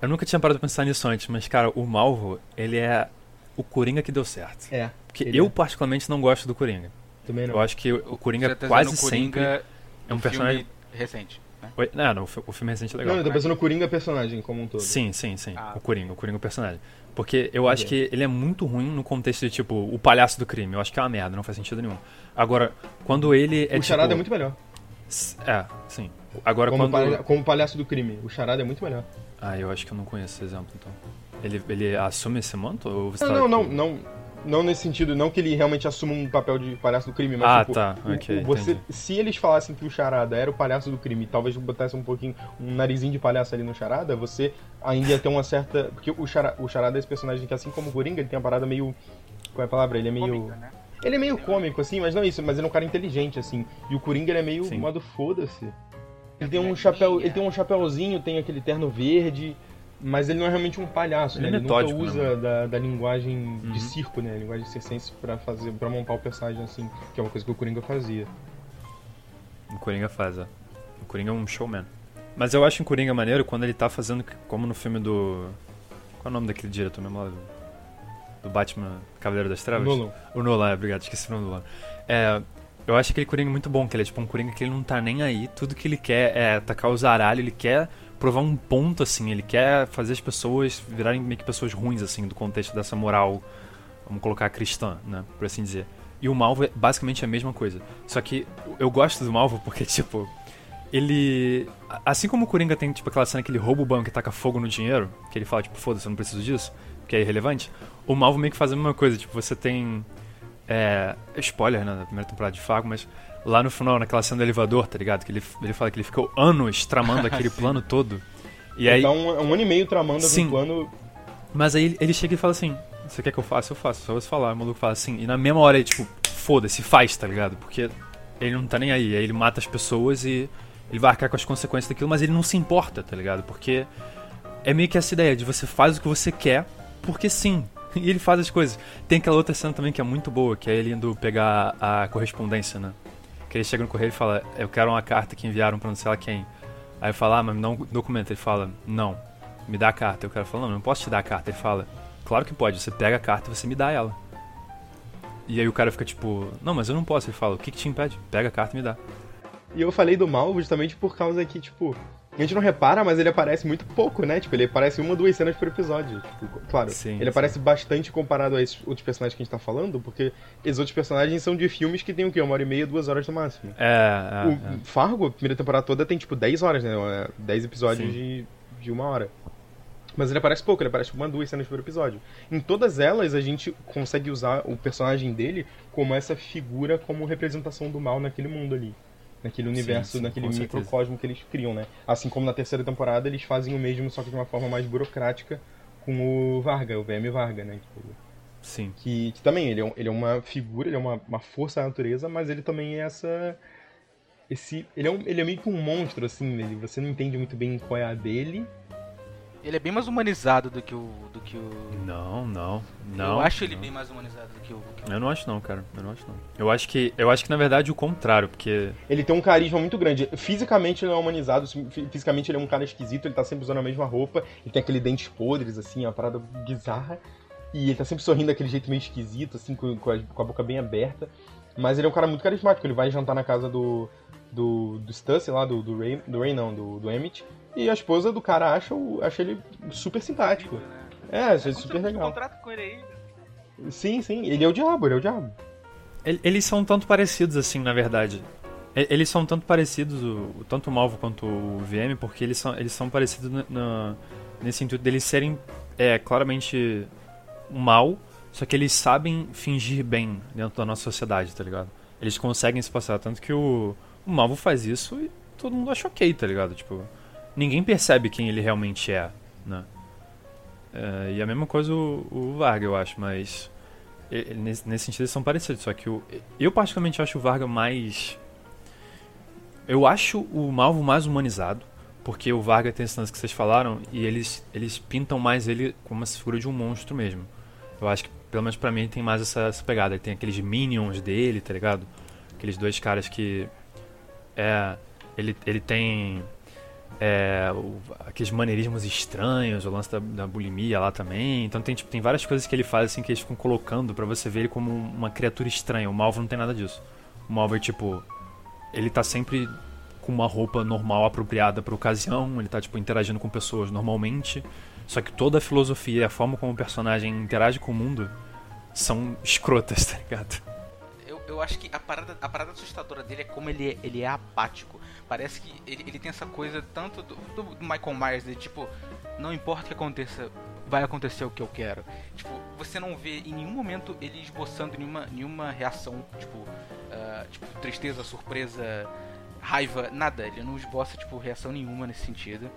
eu nunca tinha parado pra pensar nisso antes, mas, cara, o Malvo, ele é o Coringa que deu certo. É. Porque eu, é. particularmente, não gosto do Coringa. Também não. Eu acho que o Coringa tá quase sempre Coringa é um personagem... recente. Né? Oi? Não, não, o fi- o filme recente é legal. Não, eu tô pensando no Coringa personagem como um todo. Sim, sim, sim. Ah. O Coringa, o Coringa é personagem. Porque eu acho que ele é muito ruim no contexto de, tipo, o palhaço do crime. Eu acho que é uma merda, não faz sentido nenhum. Agora, quando ele é o Charada tipo... é muito melhor. É, sim. Agora, Como, quando... palha- como palhaço do crime. O Charada é muito melhor. Ah, eu acho que eu não conheço esse exemplo, então. Ele, ele assume esse manto? Ou você Não, tá, não, não, tipo- não. Não nesse sentido, não que ele realmente assuma um papel de palhaço do crime, mas Ah, tipo, tá, o- ok, o- você, entendi. se eles falassem que o Charada era o palhaço do crime, talvez botasse um pouquinho, um narizinho de palhaço ali no Charada, você ainda ia ter uma certa. Porque o Charada, o Charada é esse personagem que, assim como o Coringa, ele tem uma parada meio. Qual é a palavra? Ele é meio. Cômica, né? Ele é meio cômico, assim, mas não é isso, mas ele é um cara inteligente, assim. E o Coringa ele é meio Sim. modo foda-se. Ele tem um chapéu. Ele tem um chapéuzinho, tem aquele terno verde. Mas ele não é realmente um palhaço, Ele né? é Ele nunca metódico, né, usa mano? da, da linguagem Uhum. de circo, né? A linguagem circense pra fazer, para montar o personagem assim, que é uma coisa que o Coringa fazia. O Coringa faz, é. O Coringa é um showman. Mas eu acho o Coringa maneiro quando ele tá fazendo, como no filme do... Qual é o nome daquele diretor mesmo lá? Do, Batman Cavaleiro das Trevas? Nolan. O Nolan, é, obrigado, esqueci o nome do Nolan. É, eu acho aquele Coringa muito bom, que ele é tipo um Coringa que ele não tá nem aí, tudo que ele quer é atacar o zaralho, ele quer provar um ponto, assim, ele quer fazer as pessoas virarem meio que pessoas ruins, assim, do contexto dessa moral, vamos colocar cristã, né, por assim dizer. E o Malvo é basicamente a mesma coisa. Só que eu gosto do Malvo porque, tipo, ele. Assim como o Coringa tem, tipo, aquela cena que ele rouba o banco e taca fogo no dinheiro, que ele fala, tipo, foda-se, eu não preciso disso, que é irrelevante, o Malvo meio que faz a mesma coisa. Tipo, você tem. É. Spoiler, né, da primeira temporada de Fargo, mas lá no final, naquela cena do elevador, tá ligado? Que ele, ele fala que ele ficou anos tramando aquele plano todo. E aí. Ele tá um, um ano e meio tramando Sim. um plano. Mas aí ele- ele chega e fala assim: Você quer que eu faça? Eu faço, só você falar. O maluco fala assim. E na mesma hora ele, tipo, foda-se, faz, tá ligado? Porque ele não tá nem aí. Aí ele mata as pessoas e ele vai arcar com as consequências daquilo, mas ele não se importa, tá ligado? Porque é meio que essa ideia de você faz o que você quer, porque sim. E ele faz as coisas. Tem aquela outra cena também que é muito boa, que é ele indo pegar a correspondência, né? Que ele chega no correio e fala: Eu quero uma carta que enviaram pra não sei lá quem. Aí eu falo: Ah, mas me dá um documento. Ele fala: Não, me dá a carta. Eu quero falar: Não, eu não posso te dar a carta. Ele fala: Claro que pode, você pega a carta e você me dá ela. E aí o cara fica tipo: Não, mas eu não posso. Ele fala: O que, que te impede? Pega a carta e me dá. E eu falei do mal justamente por causa que, tipo, a gente não repara, mas ele aparece muito pouco, né? Tipo, ele aparece uma ou duas cenas por episódio. Tipo, claro, Sim, ele sim. aparece bastante comparado a esses outros personagens que a gente tá falando, porque esses outros personagens são de filmes que tem o quê? Uma hora e meia, duas horas no máximo. É, é, o é. Fargo, a primeira temporada toda, tem tipo 10 horas, né? É, 10 episódios Sim. de, de uma hora. Mas ele aparece pouco, ele aparece uma, duas cenas por episódio. Em todas elas, a gente consegue usar o personagem dele como essa figura, como representação do mal naquele mundo ali. Naquele universo, sim, naquele com certeza. microcosmo que eles criam, né? Assim como na terceira temporada, eles fazem o mesmo, só que de uma forma mais burocrática com o Varga, o VM Varga, né? Tipo, Sim. que, que também ele é, um- ele é uma figura, ele é uma, uma força da natureza, mas ele também é essa. Esse, ele, é um, ele é meio que um monstro, assim, ele, você não entende muito bem qual é a dele. Ele é bem mais humanizado do que o. Do que o... Não, não, não. eu acho ele não. bem mais humanizado do que o. que o- Eu não acho não, cara. Eu não acho não. Eu acho que, eu acho que na verdade o contrário, porque Ele tem um carisma muito grande. Fisicamente ele não é humanizado, fi- fisicamente ele é um cara esquisito, ele tá sempre usando a mesma roupa, ele tem aquele dentes podres, assim, uma parada bizarra. E ele tá sempre sorrindo daquele jeito meio esquisito, assim, com, com a, com a boca bem aberta. Mas ele é um cara muito carismático, ele vai jantar na casa do. do, do Stussy lá, do, do Ray. Do Ray não, do, do Emmett. E a esposa do cara acha, o- acha ele super simpático. É, acha ele super legal. contrato com ele aí. Sim, sim, ele é o diabo, ele é o diabo. el- eles são tanto parecidos assim, na verdade. Eles são tanto parecidos, o, tanto o Malvo quanto o VM, porque eles são, eles são parecidos nesse intuito deles serem é, claramente mal, só que eles sabem fingir bem dentro da nossa sociedade, tá ligado? Eles conseguem se passar, tanto que o, o Malvo faz isso e todo mundo acha ok, tá ligado? Tipo, ninguém percebe quem ele realmente é, né? É, e a mesma coisa o, o Varga, eu acho, mas nesse, nesse sentido eles são parecidos, só que o, eu particularmente acho o Varga mais eu acho o Malvo mais humanizado, porque o Varga tem esse lance que vocês falaram e eles eles pintam mais ele como uma figura de um monstro mesmo. Eu acho que pelo menos pra mim tem mais essa, essa pegada, tem aqueles minions dele, tá ligado? Aqueles dois caras que é ele ele tem é, o- aqueles maneirismos estranhos, o lance da, da bulimia lá também. Então tem, tipo, tem várias coisas que ele faz assim que eles ficam colocando pra você ver ele como uma criatura estranha. O Malvo não tem nada disso. O Malvo é tipo. Ele tá sempre com uma roupa normal apropriada pra ocasião, ele tá tipo interagindo com pessoas normalmente. Só que toda a filosofia e a forma como o personagem interage com o mundo são escrotas, tá ligado? Eu, eu acho que a parada, a parada assustadora dele é como ele é, ele é apático. Parece que ele, ele tem essa coisa tanto do, do Michael Myers de tipo, não importa o que aconteça, vai acontecer o que eu quero. Tipo, você não vê em nenhum momento ele esboçando nenhuma, nenhuma reação, tipo, ah, tipo, tristeza, surpresa, raiva, nada. Ele não esboça, tipo, reação nenhuma nesse sentido.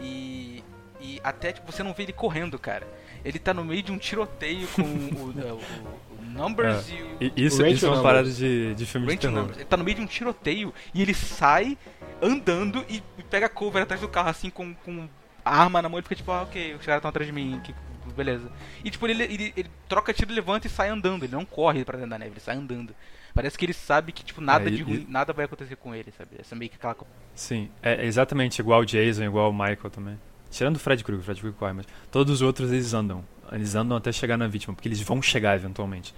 E, e até, tipo, você não vê ele correndo, cara. Ele tá no meio de um tiroteio com o, o- o Numbers É. e o, E isso, isso é uma parada de, de filme de Rachel terror. Numbers. Ele tá no meio de um tiroteio e ele sai andando e, e pega cover atrás do carro, assim, com, com a arma na mão e fica tipo, ah, ok, os caras estão atrás de mim, que, beleza. E tipo, ele, ele, ele troca tiro, levanta e sai andando, ele não corre pra dentro da neve, ele sai andando. Parece que ele sabe que, tipo, nada É, e- de ruim, nada vai acontecer com ele, sabe? Essa meio que aquela. Sim, é exatamente igual o Jason, igual o Michael também. Tirando o Fred Krueger, o Fred Krueger corre, mas todos os outros eles andam. Eles andam até chegar na vítima, porque eles vão chegar eventualmente.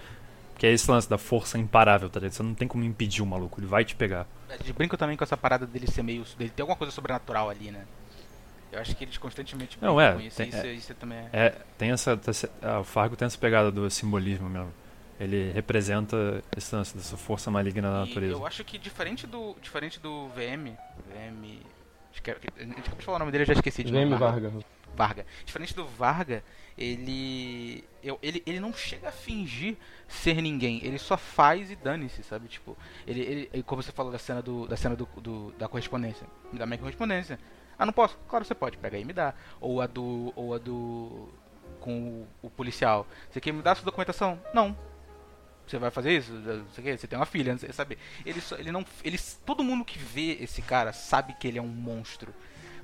Porque é esse lance da força imparável, tá ligado? Você não tem como impedir o maluco, ele vai te pegar. A gente brinca também com essa parada dele ser meio. dele ter alguma coisa sobrenatural ali, né? Eu acho que eles constantemente Não, é, com isso, tem- isso, é- isso também é. É, tem essa. ah, o Fargo tem essa pegada do simbolismo mesmo. Ele representa esse lance dessa força maligna da E natureza. eu acho que diferente do. Diferente do VM. VM. acho que é- A gente acabou de falar o nome dele, eu já esqueci de Jaime novo. Varga. Varga. Diferente do Varga, ele, eu, ele. Ele não chega a fingir ser ninguém. Ele só faz e dane-se, sabe? Tipo, ele, ele, Como você falou da cena do. Da cena do, do- da correspondência. Me dá minha correspondência. Ah, não posso? Claro você pode, pega aí e me dá. Ou a do. Ou a do. Com o, o policial. Você quer me dar sua documentação? Não. Você vai fazer isso? Você, tem uma filha, sabe? Ele, só, ele não. Ele, todo mundo que vê esse cara sabe que ele é um monstro.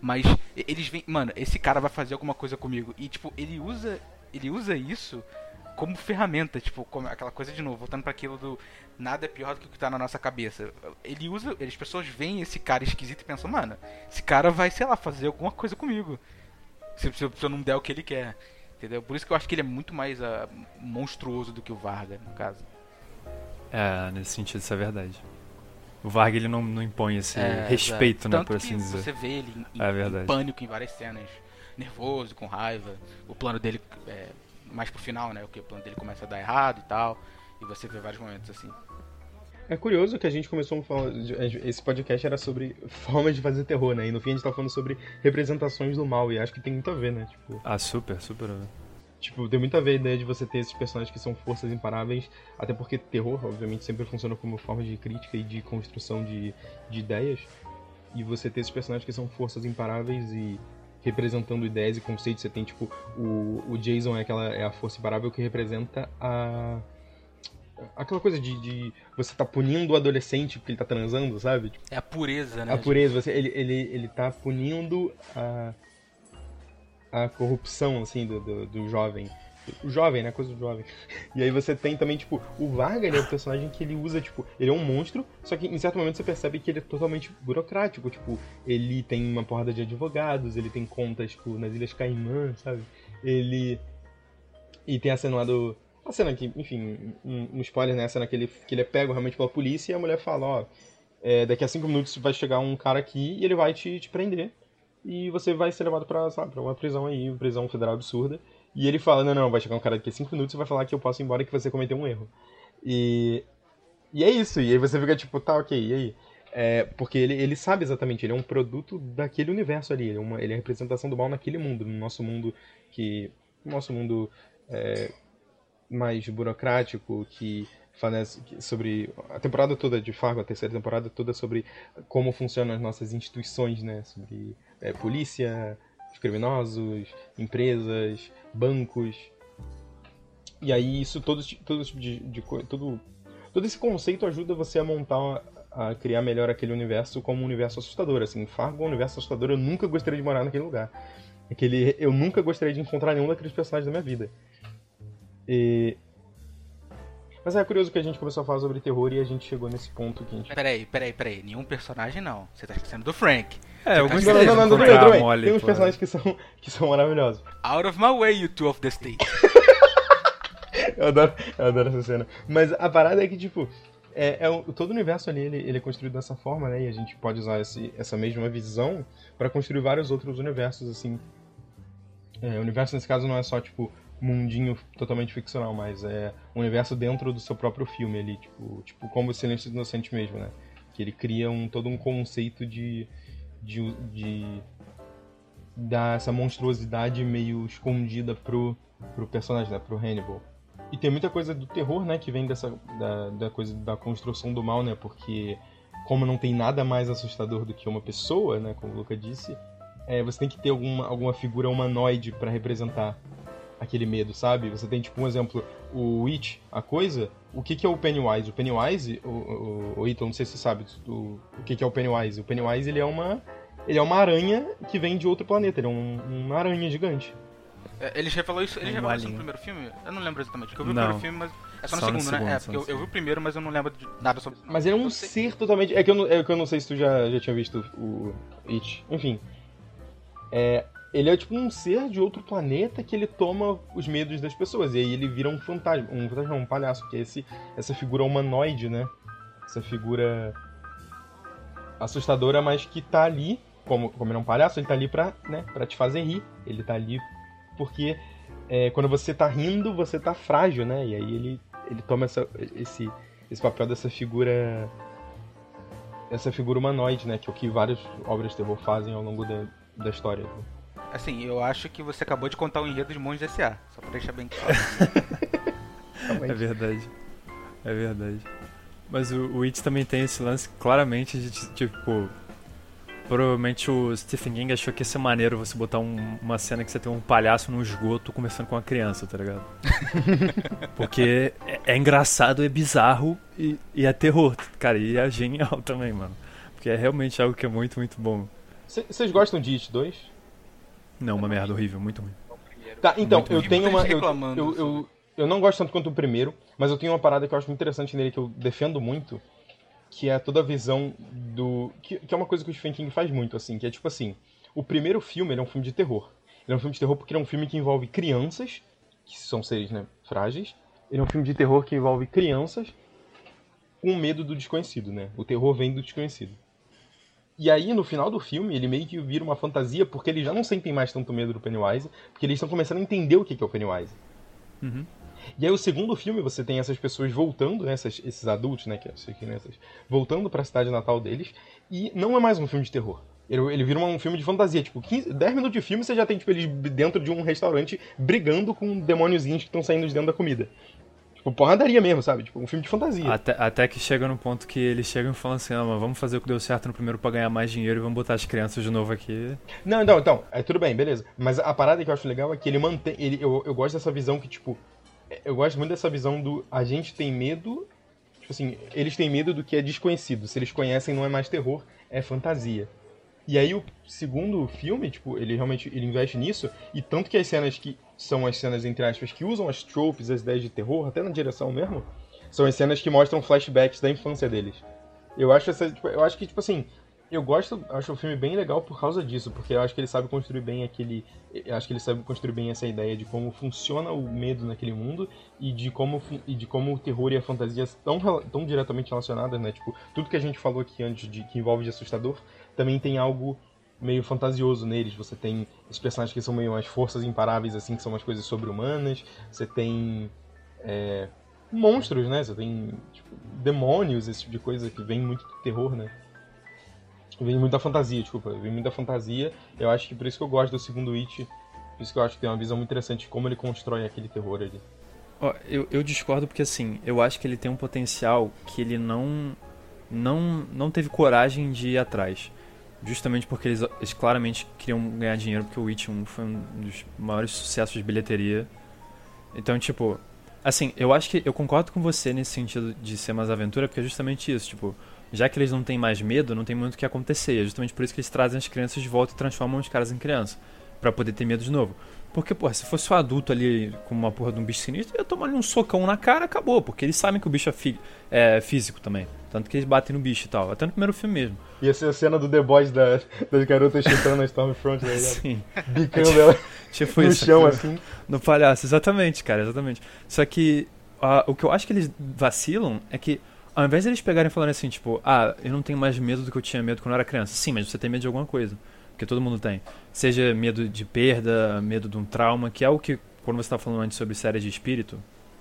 Mas eles vêm. Mano, esse cara vai fazer alguma coisa comigo. E tipo, ele usa. Ele usa isso como ferramenta, tipo, como aquela coisa de novo, voltando para aquilo do nada é pior do que o que tá na nossa cabeça. Ele usa, as pessoas veem esse cara esquisito e pensam, mano, esse cara vai, sei lá, fazer alguma coisa comigo. Se, se, se eu não der o que ele quer. Entendeu? Por isso que eu acho que ele é muito mais ah, monstruoso do que o Varga, no caso. É, nesse sentido, isso é verdade. O Varg ele não, não impõe esse É, respeito, exato. né, Tanto por que assim dizer. Você vê ele em, É em pânico em várias cenas, nervoso, com raiva. O plano dele é mais pro final, né? O que o plano dele começa a dar errado e tal. E você vê vários momentos assim. É curioso que a gente começou a falar. Esse podcast era sobre formas de fazer terror, né? E no fim a gente tá falando sobre representações do mal. E acho que tem muito a ver, né? Tipo, Ah, super, super. Tipo tem muito a ver a ideia de você ter esses personagens que são forças imparáveis. Até porque terror, obviamente, sempre funciona como forma de crítica e de construção de, de ideias. E você ter esses personagens que são forças imparáveis e representando ideias e conceitos. Você tem, tipo, o, o Jason é, aquela, é a força imparável que representa a. Aquela coisa de, de você tá punindo o adolescente porque ele tá transando, sabe? É a pureza, né? a pureza, você, ele, ele, ele tá punindo a, a corrupção, assim, do, do, do jovem. O jovem, né? Coisa do jovem. E aí você tem também, tipo, o Varga, ele é um personagem que ele usa, tipo, ele é um monstro, só que em certo momento você percebe que ele é totalmente burocrático. Tipo, ele tem uma porrada de advogados, ele tem contas, tipo, nas Ilhas Caimã, sabe? Ele. E tem a cena lá do. A cena que, enfim, um, um spoiler, né? A cena que ele, que ele é pego realmente pela polícia e a mulher fala, ó, é, daqui a cinco minutos vai chegar um cara aqui e ele vai te, te prender. E você vai ser levado pra, sabe, pra uma prisão aí, uma prisão federal absurda. E ele fala, não, não, vai chegar um cara daqui a cinco minutos e vai falar que eu posso ir embora que você cometeu um erro. E, e é isso, e aí você fica tipo, tá, ok, e aí? É, porque ele, ele sabe exatamente, ele é um produto daquele universo ali, ele é, uma, ele é a representação do mal naquele mundo, no nosso mundo que. No nosso mundo é, mais burocrático, que- sobre a temporada toda de Fargo, a terceira temporada toda sobre como funcionam as nossas instituições, né? Sobre é, polícia, os criminosos, empresas, bancos. E aí isso todo, todo tipo de, de. Todo, todo esse conceito ajuda você a montar. A criar melhor aquele universo como um universo assustador. Assim, Fargo é um universo assustador, eu nunca gostaria de morar naquele lugar. Aquele, eu nunca gostaria de encontrar nenhum daqueles personagens da minha vida. E... Mas é curioso que a gente começou a falar sobre terror e a gente chegou nesse ponto que a gente. Peraí, peraí, peraí. Nenhum personagem não. Você tá esquecendo do Frank. É, eu Tá gostei Não, não, não, não, Tem uns personagens que são, que são maravilhosos. Out of my way, you two of the state. Eu adoro, eu adoro essa cena. Mas a parada é que, tipo, é, é o- todo o universo ali ele, ele é construído dessa forma, né? E a gente pode usar esse, essa mesma visão pra construir vários outros universos, assim. É, o universo, nesse caso, não é só, tipo, mundinho totalmente ficcional, mas é um universo dentro do seu próprio filme ali, tipo, tipo como o Silêncio do Inocente mesmo, né? Que ele cria um, todo um conceito de, de, de dar essa monstruosidade meio escondida pro, pro personagem, né? Pro Hannibal. E tem muita coisa do terror, né, que vem dessa da, da coisa da construção do mal, né? Porque como não tem nada mais assustador do que uma pessoa, né, como o Luca disse, é, você tem que ter alguma, alguma figura humanoide pra representar aquele medo, sabe? Você tem tipo um exemplo, o Witch, a coisa, o que que é o Pennywise? O Pennywise, o, o, o Ito, não sei se você sabe o, o que que é o Pennywise. O Pennywise, ele é uma ele é uma aranha que vem de outro planeta, ele é um, uma aranha gigante. É, Ele já falou isso, ele Um já falou isso no primeiro filme? Eu não lembro exatamente, porque eu vi Não. o primeiro filme, mas é só no Só no segundo, né? segundo, É, só porque no eu, eu vi o primeiro, mas eu não lembro de nada sobre Mas ele é um ser totalmente. É que eu não, é que eu não sei se tu já, já tinha visto o It. Enfim. É, ele é tipo um ser de outro planeta que ele toma os medos das pessoas. E aí ele vira um fantasma. Um fantasma, um palhaço, que é esse, essa figura humanoide, né? Essa figura assustadora, mas que tá ali, como, como ele é um palhaço, ele tá ali pra, né, pra te fazer rir. Ele tá ali porque é, quando você tá rindo, você tá frágil, né? E aí ele, ele toma essa, esse, esse papel dessa figura. Essa figura humanoide, né? Que é o que várias obras de terror fazem ao longo da, da história. Assim, eu acho que você acabou de contar o enredo de Monstros S.A. Só pra deixar bem claro. É verdade. É verdade. Mas o, o It também tem esse lance claramente de tipo. Provavelmente o Stephen King achou que ia ser maneiro você botar um- uma cena que você tem um palhaço no esgoto conversando com uma criança, tá ligado? Porque é, é engraçado, é bizarro e, e é terror, cara. E é genial também, mano. Porque é realmente algo que é muito, muito bom. Vocês gostam de It 2? Não, uma merda horrível, muito ruim. Tá, então, Muito eu bom. tenho uma. Eu, reclamando eu, eu, eu não gosto tanto quanto o primeiro, mas eu tenho uma parada que eu acho muito interessante nele, que eu defendo muito, que é toda a visão do. Que, que é uma coisa que o Stephen King faz muito, assim, que é tipo assim. O primeiro filme ele é um filme de terror. Ele é um filme de terror porque ele é um filme que envolve crianças, que são seres, né, frágeis. Ele é um filme de terror que envolve crianças com medo do desconhecido, né? O terror vem do desconhecido. E aí, no final do filme, ele meio que vira uma fantasia, porque eles já não sentem mais tanto medo do Pennywise, porque eles estão começando a entender o que é o Pennywise. Uhum. E aí, o segundo filme, você tem essas pessoas voltando, né, essas- esses adultos, né, que essas crianças, voltando pra cidade natal deles, e não é mais um filme de terror. Ele, ele vira um filme de fantasia, tipo, 15, 10 minutos de filme você já tem, tipo, eles dentro de um restaurante brigando com demôniozinhos que estão saindo de dentro da comida. Tipo, porradaria mesmo, sabe? Tipo, um filme de fantasia. Até, até que chega no ponto que eles chegam e falam assim: ah, mas vamos fazer o que deu certo no primeiro pra ganhar mais dinheiro e vamos botar as crianças de novo aqui. Não, não, então, é tudo bem, beleza. Mas a parada que eu acho legal é que ele mantém. Ele, eu, eu gosto dessa visão que, tipo. Eu gosto muito dessa visão do. A gente tem medo. Tipo assim, eles têm medo do que é desconhecido. Se eles conhecem, não é mais terror, é fantasia. E aí o segundo filme, tipo, ele realmente ele investe nisso, e tanto que as cenas que são as cenas, entre aspas, que usam as tropes, as ideias de terror, até na direção mesmo, são as cenas que mostram flashbacks da infância deles. Eu acho essa, tipo, eu acho que, tipo assim, eu gosto, acho o filme bem legal por causa disso, porque eu acho que ele sabe construir bem aquele. Acho que ele sabe construir bem essa ideia de como funciona o medo naquele mundo e de como, e de como o terror e a fantasia estão tão diretamente relacionadas, né? Tipo, tudo que a gente falou aqui antes de que envolve de assustador também tem algo meio fantasioso neles. Você tem os personagens que são meio umas forças imparáveis, assim, que são umas coisas sobre-humanas. Você tem. é, monstros, né? Você tem tipo, demônios, esse tipo de coisa que vem muito do terror, né? Vem muito da fantasia, desculpa. Vem muito da fantasia. Eu acho que por isso que eu gosto do segundo It. Por isso que eu acho que tem uma visão muito interessante de como ele constrói aquele terror ali. Ó, eu, eu discordo porque assim, eu acho que ele tem um potencial que ele não não não teve coragem de ir atrás. Justamente porque eles, eles claramente queriam ganhar dinheiro, porque o Witch 1 foi um dos maiores sucessos de bilheteria. Então, tipo, assim, eu acho que eu concordo com você nesse sentido de ser mais aventura, porque é justamente isso, tipo, já que eles não têm mais medo, não tem muito o que acontecer. É justamente por isso que eles trazem as crianças de volta e transformam os caras em criança, Pra poder ter medo de novo. Porque, porra, se fosse um adulto ali com uma porra de um bicho sinistro, ia tomar ali um socão na cara acabou. Porque eles sabem que o bicho é, fi- é físico também. Tanto que eles batem no bicho e tal. Até no primeiro filme mesmo. Ia ser a cena do The Boys da, das garotas chutando a Stormfront, ligado? Sim. Bicando ela Tipo no isso. chão, assim. No palhaço, exatamente, cara, exatamente. Só que o que eu acho que eles vacilam é que, ao invés de eles pegarem e falarem assim, tipo, ah, eu não tenho mais medo do que eu tinha medo quando eu era criança. Sim, mas você tem medo de alguma coisa. Porque todo mundo tem. Seja medo de perda, medo de um trauma, que é o que, quando você tá falando antes sobre séries de espírito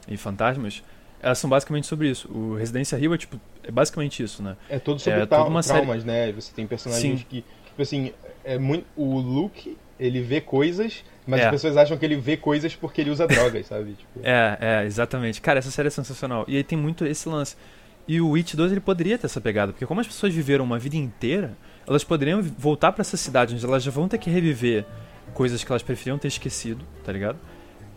e fantasmas, elas são basicamente sobre isso. O Residência Rio é, tipo, é basicamente isso, né? É todo sobre É toda uma série- traumas, né? Você tem personagens Sim. que, tipo assim, é muito. O Luke, ele vê coisas, mas É. as pessoas acham que ele vê coisas porque ele usa drogas, sabe? Tipo, É, é, exatamente. Cara, essa série é sensacional. E aí tem muito esse lance. E o Witch 2 ele poderia ter essa pegada, porque como as pessoas viveram uma vida inteira, elas poderiam voltar pra essa cidade onde elas já vão ter que reviver coisas que elas preferiam ter esquecido, tá ligado?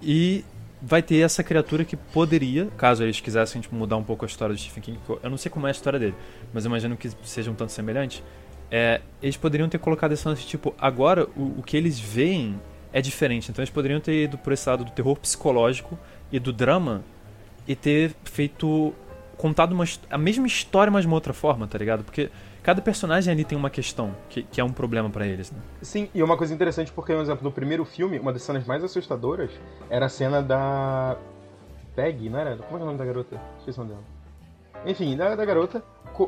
E vai ter essa criatura que poderia, caso eles quisessem tipo, mudar um pouco a história do Stephen King, eu- não sei como é a história dele, mas imagino que seja um tanto semelhante. É, eles poderiam ter colocado esse lance, tipo, agora o, o que eles veem é diferente. Então eles poderiam ter ido por esse lado do terror psicológico e do drama e ter feito. contado uma, a mesma história, mas de uma outra forma, tá ligado? Porque cada personagem ali tem uma questão que, que é um problema pra eles, né? Sim, e uma coisa interessante, porque, por exemplo, no primeiro filme, uma das cenas mais assustadoras era a cena da. Peg, não era? Como é é o nome da garota? Esqueci o nome dela. Enfim, da, da garota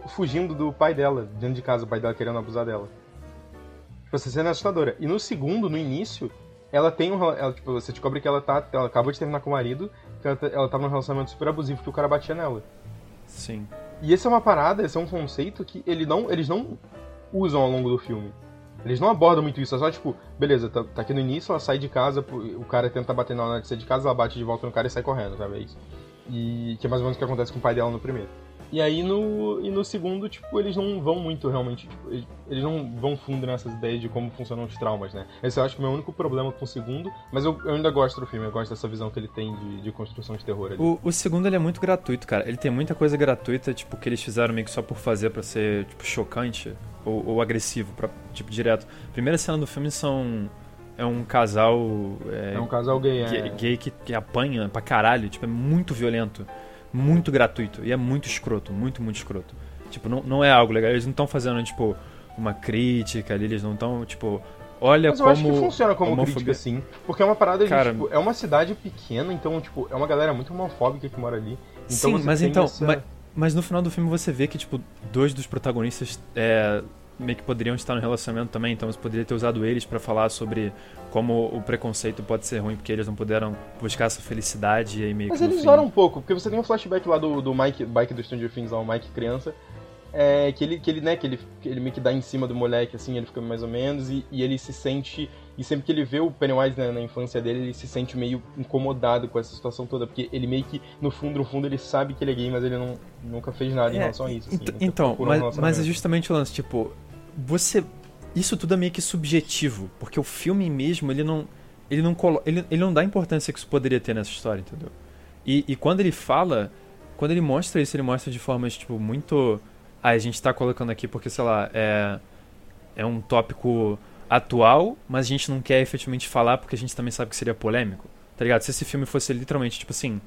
fugindo do pai dela, dentro de casa, o pai dela querendo abusar dela. Tipo, essa cena é assustadora. E no segundo, no início, ela tem um. Ela, tipo, você descobre que ela tá. Ela acabou de terminar com o marido, que ela, tá- ela tava num relacionamento super abusivo, que o cara batia nela. Sim. E esse é uma parada, esse é um conceito que ele não, eles não usam ao longo do filme. Eles não abordam muito isso, é só tipo, beleza, tá, tá aqui no início, ela sai de casa, o cara tenta bater na hora de sair de casa, ela bate de volta no cara e sai correndo, sabe? É. E que é mais ou menos o que acontece com o pai dela no primeiro. E aí no, e no segundo, tipo, eles não vão muito realmente, tipo, eles, eles não vão fundo nessas ideias de como funcionam os traumas, né? Esse eu acho que é o meu único problema com o segundo, mas eu, eu ainda gosto do filme, eu gosto dessa visão que ele tem de, de construção de terror ali. O, o segundo ele é muito gratuito, cara. Ele tem muita coisa gratuita, tipo, que eles fizeram meio que só por fazer pra ser, tipo, chocante ou, ou agressivo, pra, tipo, direto. Primeira cena do filme são. É um casal. É, É um casal gay, é. gay, gay que, que apanha pra caralho, tipo, é muito violento, muito gratuito e é muito escroto, muito, muito escroto. Tipo, não, não é algo legal. Eles não estão fazendo, tipo, uma crítica ali, eles não estão, tipo, olha Mas eu como. acho que funciona como homofobia- crítica, sim. Porque é uma parada de, Cara- tipo, é uma cidade pequena, então, tipo, é uma galera muito homofóbica que mora ali. Então Sim, mas então. essa- ma- Mas, no final do filme você vê que, tipo, dois dos protagonistas é, meio que poderiam estar no relacionamento também, então você poderia ter usado eles pra falar sobre como o preconceito pode ser ruim porque eles não puderam buscar essa felicidade e aí meio Mas que no eles fim- um pouco, porque você tem um flashback lá do, do Mike, Mike do Stranger Things, lá, o Mike criança, é, que ele, que ele, né, que ele, que ele meio que dá em cima do moleque, assim, ele fica mais ou menos, e, e ele se sente, e sempre que ele vê o Pennywise né, na infância dele, ele se sente meio incomodado com essa situação toda, porque ele meio que, no fundo, no fundo, ele sabe que ele é gay, mas ele não, nunca fez nada em É, relação a isso. assim, então, mas, mas é justamente o lance, tipo, você. Isso tudo é meio que subjetivo, porque o filme mesmo, ele não. Ele não, ele, ele não dá a importância que isso poderia ter nessa história, entendeu? E, e quando ele fala, quando ele mostra isso, ele mostra de formas, tipo, muito. Ah, a gente tá colocando aqui porque, sei lá, é. É um tópico atual, mas a gente não quer efetivamente falar porque a gente também sabe que seria polêmico. Tá ligado? Se esse filme fosse literalmente, tipo assim.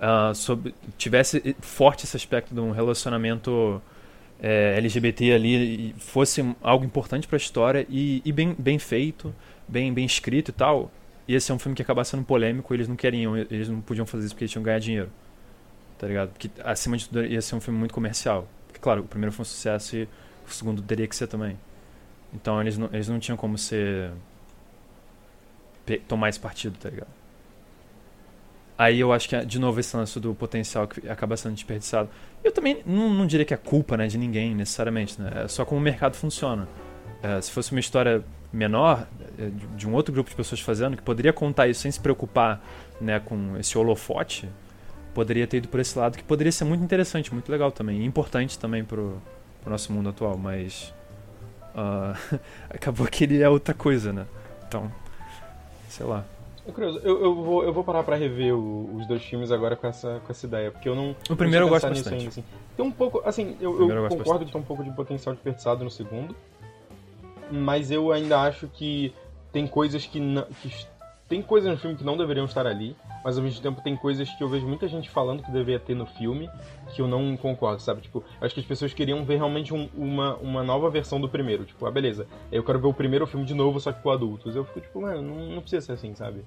ah, sobre, tivesse forte esse aspecto de um relacionamento é, LGBT ali fosse algo importante pra história e, e bem, bem feito, bem, bem escrito e tal, ia ser um filme que acabasse sendo polêmico eles não queriam, eles não podiam fazer isso porque eles tinham que ganhar dinheiro. Tá ligado? Porque acima de tudo ia ser um filme muito comercial. Porque, claro, o primeiro foi um sucesso e o segundo teria que ser também. Então eles não, eles não tinham como ser. tomar esse partido, tá ligado? Aí eu acho que, de novo, esse lance do potencial que acaba sendo desperdiçado. Eu também não, não diria que é culpa né, de ninguém, necessariamente. Né? É só como o mercado funciona. É, se fosse uma história menor, é, de, um outro grupo de pessoas fazendo, que poderia contar isso sem se preocupar né, com esse holofote, poderia ter ido por esse lado, que poderia ser muito interessante, muito legal também. Importante também pro, pro nosso mundo atual. Mas ah, acabou que ele é outra coisa, né? Então, sei lá. É curioso, eu, eu, vou, eu vou parar pra rever o- os dois filmes agora com essa, com essa ideia, porque eu não. O primeiro não eu gosto bastante. ainda, assim. Tem um pouco, assim, eu, eu eu concordo que tem um pouco de potencial desperdiçado no segundo, mas eu ainda acho que tem coisas que, não, que tem coisas no filme que não deveriam estar ali, mas ao mesmo tempo tem coisas que eu vejo muita gente falando que deveria ter no filme que eu não concordo, sabe? Tipo, acho que as pessoas queriam ver realmente um- uma, uma nova versão do primeiro. Tipo, ah, beleza, eu quero ver o primeiro filme de novo, só que com adultos. Eu fico tipo, mano, não, não precisa ser assim, sabe?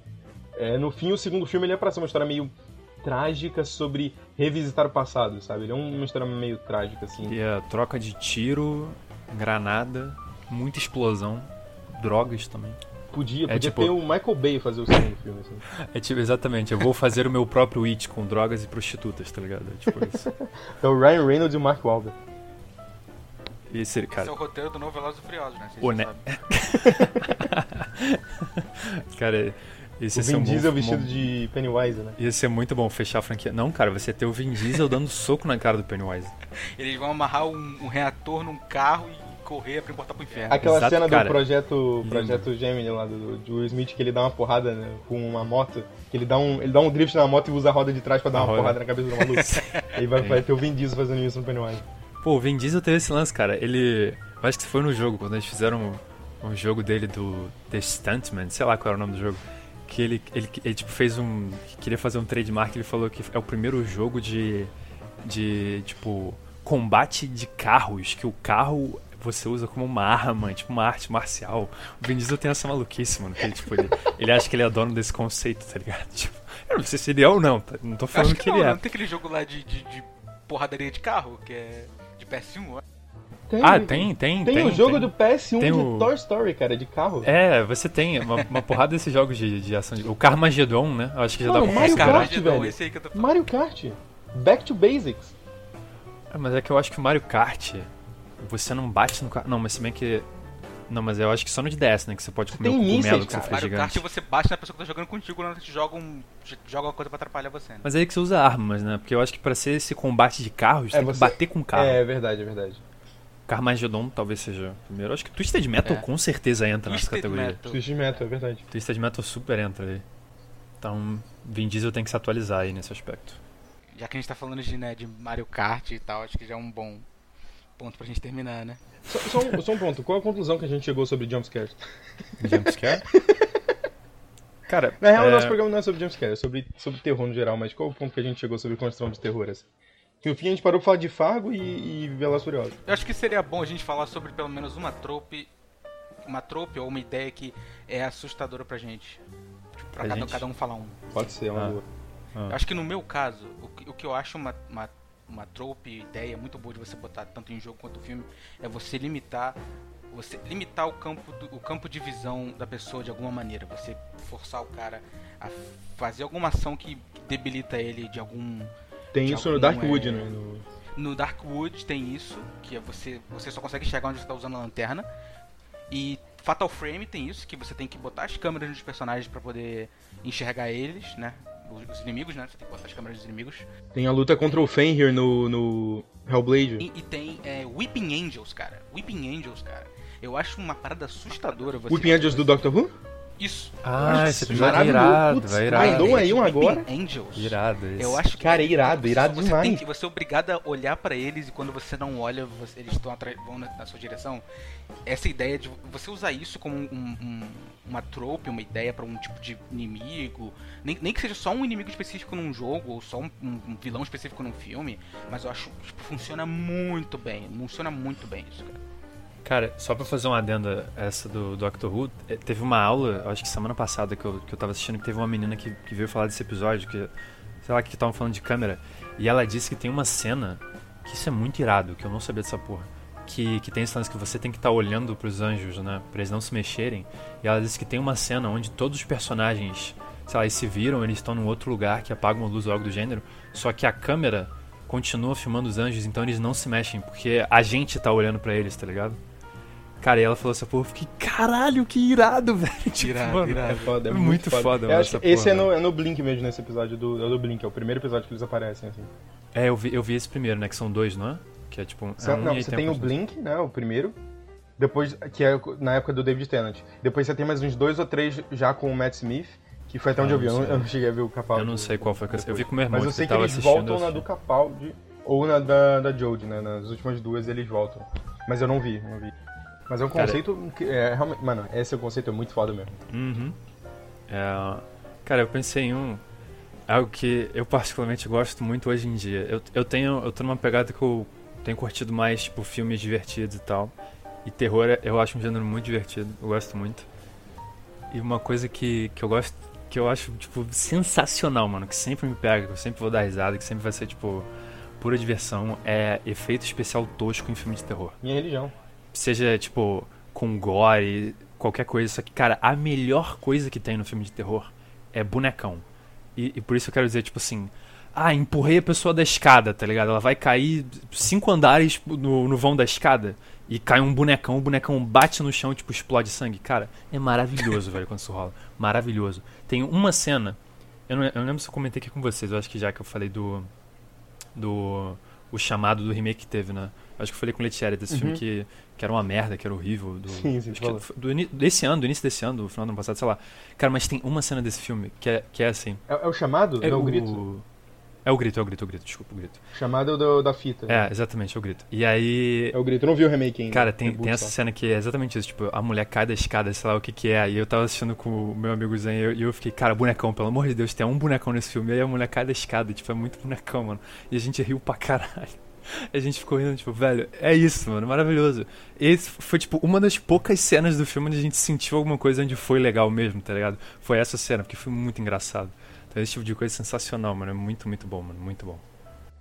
É, no fim, o segundo filme ele é pra ser uma história meio trágica sobre revisitar o passado, sabe? Ele é uma história meio trágica, assim. E a troca de tiro, granada, muita explosão, drogas também. Podia, É podia tipo- ter o Michael Bay fazer o segundo filme, assim. É tipo, exatamente, eu vou fazer o meu próprio It com drogas e prostitutas, tá ligado? É tipo isso. É o Ryan Reynolds e o Mark Wahlberg. Esse, Esse cara, é o roteiro do novo Velozes e Furiosos, né? Vocês O ne- cara, esse O Vin um bom- Diesel bom- vestido de Pennywise, né? Ia ser muito bom fechar a franquia. Não, cara, você ter o Vin Diesel dando soco na cara do Pennywise. Eles vão amarrar um, um reator num carro e correr pra importar pro inferno. Aquela Exato, cena cara. do projeto, Lindo. projeto Gemini lá do, do Will Smith que ele dá uma porrada né, com uma moto, que ele dá um, ele dá um drift na moto e usa a roda de trás pra dar A uma roda. porrada na cabeça do maluco. Aí vai, vai ter o Vin Diesel fazendo isso no Pennywise. Pô, o Vin Diesel teve esse lance, cara. Ele. Eu acho que foi no jogo, quando eles fizeram um, um jogo dele do The Stuntman, sei lá qual era o nome do jogo. Que ele, ele, ele tipo, fez um. Queria fazer um trademark, ele falou que é o primeiro jogo de. de. tipo. combate de carros, que o carro você usa como uma arma, tipo uma arte marcial. O Vin Diesel tem essa maluquice, mano. Que ele, tipo, ele, ele acha que ele é dono desse conceito, tá ligado? Tipo, eu não sei se ele é ou não, tá? não tô falando Acho que, que, não, ele é. não tem aquele jogo lá de, de, de porradaria de carro, que é de PS1, ó. Ah, tem, tem, Tem, tem. o jogo tem. do PS1 Tem de o- Toy Story, cara, de carro. É, você tem uma, uma porrada desses jogos de, de ação. De... O Carmageddon, né? Eu acho que já Mano, dá pra Mario considerar. Kart, velho. esse aí que eu tô falando. Mario Kart. Back to Basics. Ah, mas é que eu acho que o Mario Kart, você não bate no carro. Não, mas se bem que. Não, mas eu acho que só no de DS, né? Que você pode comer tem o cogumelo mísseis, que você fez Mario Kart gigante. você bate na pessoa que tá jogando contigo quando te joga, um, joga uma coisa pra atrapalhar você, né? Mas aí que você usa armas, né? Porque eu acho que pra ser esse combate de carros, É, tem você- que bater com o carro. É, é verdade, é verdade. Carmageddon talvez seja o primeiro. Eu acho que Twisted Metal É. com certeza entra nessa Twisted categoria. Metal. Twist Metal, é verdade. Twisted Metal super entra aí. Então, Vin Diesel tem que se atualizar aí nesse aspecto. Já que a gente tá falando de, né, de Mario Kart e tal, acho que já é um bom ponto pra gente terminar, né? Só, só um, só um ponto, qual a conclusão que a gente chegou sobre jumpscares? Jumpscare? Cara, Na real, é... o nosso programa não é sobre jumpscare, é sobre, sobre terror no geral, mas qual o ponto que a gente chegou sobre construção de terror? Assim? Que no fim a gente parou pra falar de Fargo e, e Velozes e Furiosos. Eu acho que seria bom a gente falar sobre pelo menos uma trope, uma trope ou uma ideia que é assustadora pra gente. Tipo, pra cada, gente? cada um falar um. Pode ser, é uma Ah. boa. Eu acho que no meu caso, o que, o que eu acho uma, uma, uma trope, ideia muito boa de você botar tanto em jogo quanto em filme, é você limitar você limitar o campo, do- o campo de visão da pessoa de alguma maneira. Você forçar o cara a fazer alguma ação que debilita ele de algum. Tem de isso no algum, Darkwood, é, né? No... No Darkwood tem isso, que é você, você só consegue enxergar onde você está usando a lanterna. E Fatal Frame tem isso, que você tem que botar as câmeras nos personagens para poder enxergar eles, né? Os, os inimigos, né? Você tem que botar as câmeras dos inimigos. Tem a luta contra o Fenrir no, no Hellblade. E, e tem é, Weeping Angels, cara. Weeping Angels, cara. Eu acho uma parada assustadora você. Weeping Angels do Doctor Who? Isso. Ah, esse Nossa, episódio é irado, Putz, é irado. mandou aí um agora? Angels. Irado esse. Eu acho que Cara, é irado, irado você demais. Tem que, você é obrigado a olhar pra eles e quando você não olha, você- eles estão vão na, na sua direção. Essa ideia de você usar isso como um- um- uma trope, uma ideia pra um tipo de inimigo, nem, nem que seja só um inimigo específico num jogo ou só um, um- um vilão específico num filme, mas eu acho que tipo, funciona muito bem, funciona muito bem isso, cara. Cara, só pra fazer uma adenda essa do Doctor Who, eh, teve uma aula, acho que semana passada que eu, que eu tava assistindo, que teve uma menina que, que veio falar desse episódio, que, sei lá, que estavam falando de câmera, e ela disse que tem uma cena, que isso é muito irado, que eu não sabia dessa porra, que, que tem esse lance que você tem que estar olhando pros anjos, né, pra eles não se mexerem, e ela disse que tem uma cena onde todos os personagens, sei lá, eles se viram, eles estão num outro lugar que apaga uma luz ou algo do gênero, só que a câmera continua filmando os anjos, então eles não se mexem, porque a gente tá olhando pra eles, tá ligado? Cara, e ela falou essa porra, eu fiquei, caralho, que irado, velho. Tipo, Irado, mano, irado. É foda, é É muito, muito foda. foda, mano, que essa esse é porra, no, é no Blink mesmo, nesse episódio do, é do Blink. É o primeiro episódio que eles aparecem, assim. É, eu vi, eu vi esse primeiro, né? Que são dois, não é? Que é tipo um. Só- é um não, você tem o. Blink, né? O primeiro. Depois, que é na época do David Tennant. Depois você tem mais uns dois ou três já com o Matt Smith, que foi até onde Eu eu vi. Eu eu não cheguei a ver o Capaldi. Eu não sei qual foi que eu, vi com o meu irmão, Mas eu que sei que tava eles voltam na assisti. do Capaldi ou na da, da Jodie, né? Nas últimas duas eles voltam. Mas eu não vi, não vi. Mas é um Cara- conceito que é realmente. Mano, esse é um conceito muito foda mesmo. Uhum. É, cara, eu pensei em um. Algo que eu particularmente gosto muito hoje em dia. Eu, eu tenho. Eu tô numa pegada que eu tenho curtido mais, tipo, filmes divertidos e tal. E terror é- eu acho um gênero muito divertido. Eu gosto muito. E uma coisa que, que eu gosto. Que eu acho, tipo, sensacional, mano. Que sempre me pega, que eu sempre vou dar risada, que sempre vai ser, tipo, pura diversão. É efeito especial tosco em filme de terror Minha religião. Seja tipo com gore, qualquer coisa. Só que, cara, a melhor coisa que tem no filme de terror é bonecão. E, e por isso eu quero dizer, tipo assim. Ah, empurrei a pessoa da escada, tá ligado? Ela vai cair cinco andares no, no vão da escada e cai um bonecão, o bonecão bate no chão tipo, explode sangue. Cara, é maravilhoso, velho, quando isso rola. Maravilhoso. Tem uma cena, eu não, eu lembro se eu comentei aqui com vocês, eu acho que já que eu falei do. do. o chamado do remake que teve, né? Acho que eu falei com o Letieri desse filme que, que era uma merda, que era horrível. Do, Sim, sim, do, desse ano, do início desse ano, do final do ano passado, sei lá. Cara, mas tem uma cena desse filme que é, que é assim. É, é o chamado? É não, o grito? É o grito, é o grito, é o grito, desculpa, o grito. O chamado é o do- da fita. É, exatamente, é o grito. E aí. É o grito. Eu não vi o remake ainda. Cara, tem, tem essa só. cena que é exatamente isso, tipo, a mulher cai da escada, sei lá o que que é, e eu tava assistindo com o meu amigo Zen, e eu, e eu fiquei, cara, bonecão, pelo amor de Deus, tem um bonecão nesse filme, e aí a mulher cai da escada, tipo, é muito bonecão, mano, e a gente riu pra caralho. A gente ficou rindo, tipo, velho, é isso, mano, maravilhoso. Esse foi, tipo, uma das poucas cenas do filme onde a gente sentiu alguma coisa onde foi legal mesmo, tá ligado? Foi essa cena, porque foi muito engraçado. Então esse tipo de coisa é sensacional, mano, é muito, muito bom, mano, muito bom.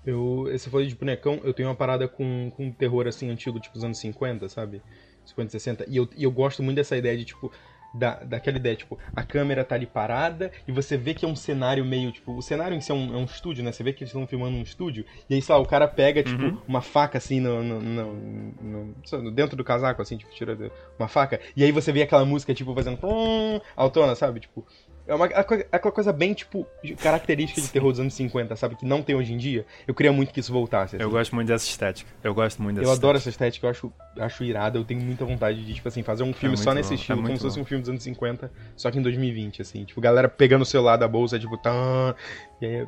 Eu, esse foi de bonecão, eu tenho uma parada com, com terror assim antigo, tipo os anos 50, sabe? 50, 60. E eu, e eu gosto muito dessa ideia de, tipo, da, daquela ideia, tipo, a câmera tá ali parada e você vê que é um cenário meio, tipo, o cenário em si é um, é um estúdio, né? Você vê que eles estão filmando um estúdio, e aí, sei lá, o cara pega, tipo, Uhum. uma faca assim no, no, no- no- dentro do casaco, assim, tipo, tira de- uma faca, e aí você vê aquela música, tipo, fazendo pum, autona, sabe? Tipo, é uma, é aquela coisa bem, tipo, característica de terror dos anos 50, sabe? Que não tem hoje em dia. Eu queria muito que isso voltasse. Eu assim. gosto muito dessa estética, eu gosto muito dessa Eu adoro estética. essa estética, eu acho, acho irada, eu tenho muita vontade de, tipo assim, fazer um filme muito só nesse bom, estilo, é como se fosse um filme dos anos 50, só que em 2020, assim. Tipo, galera pegando o celular da bolsa, tipo, tá. E aí.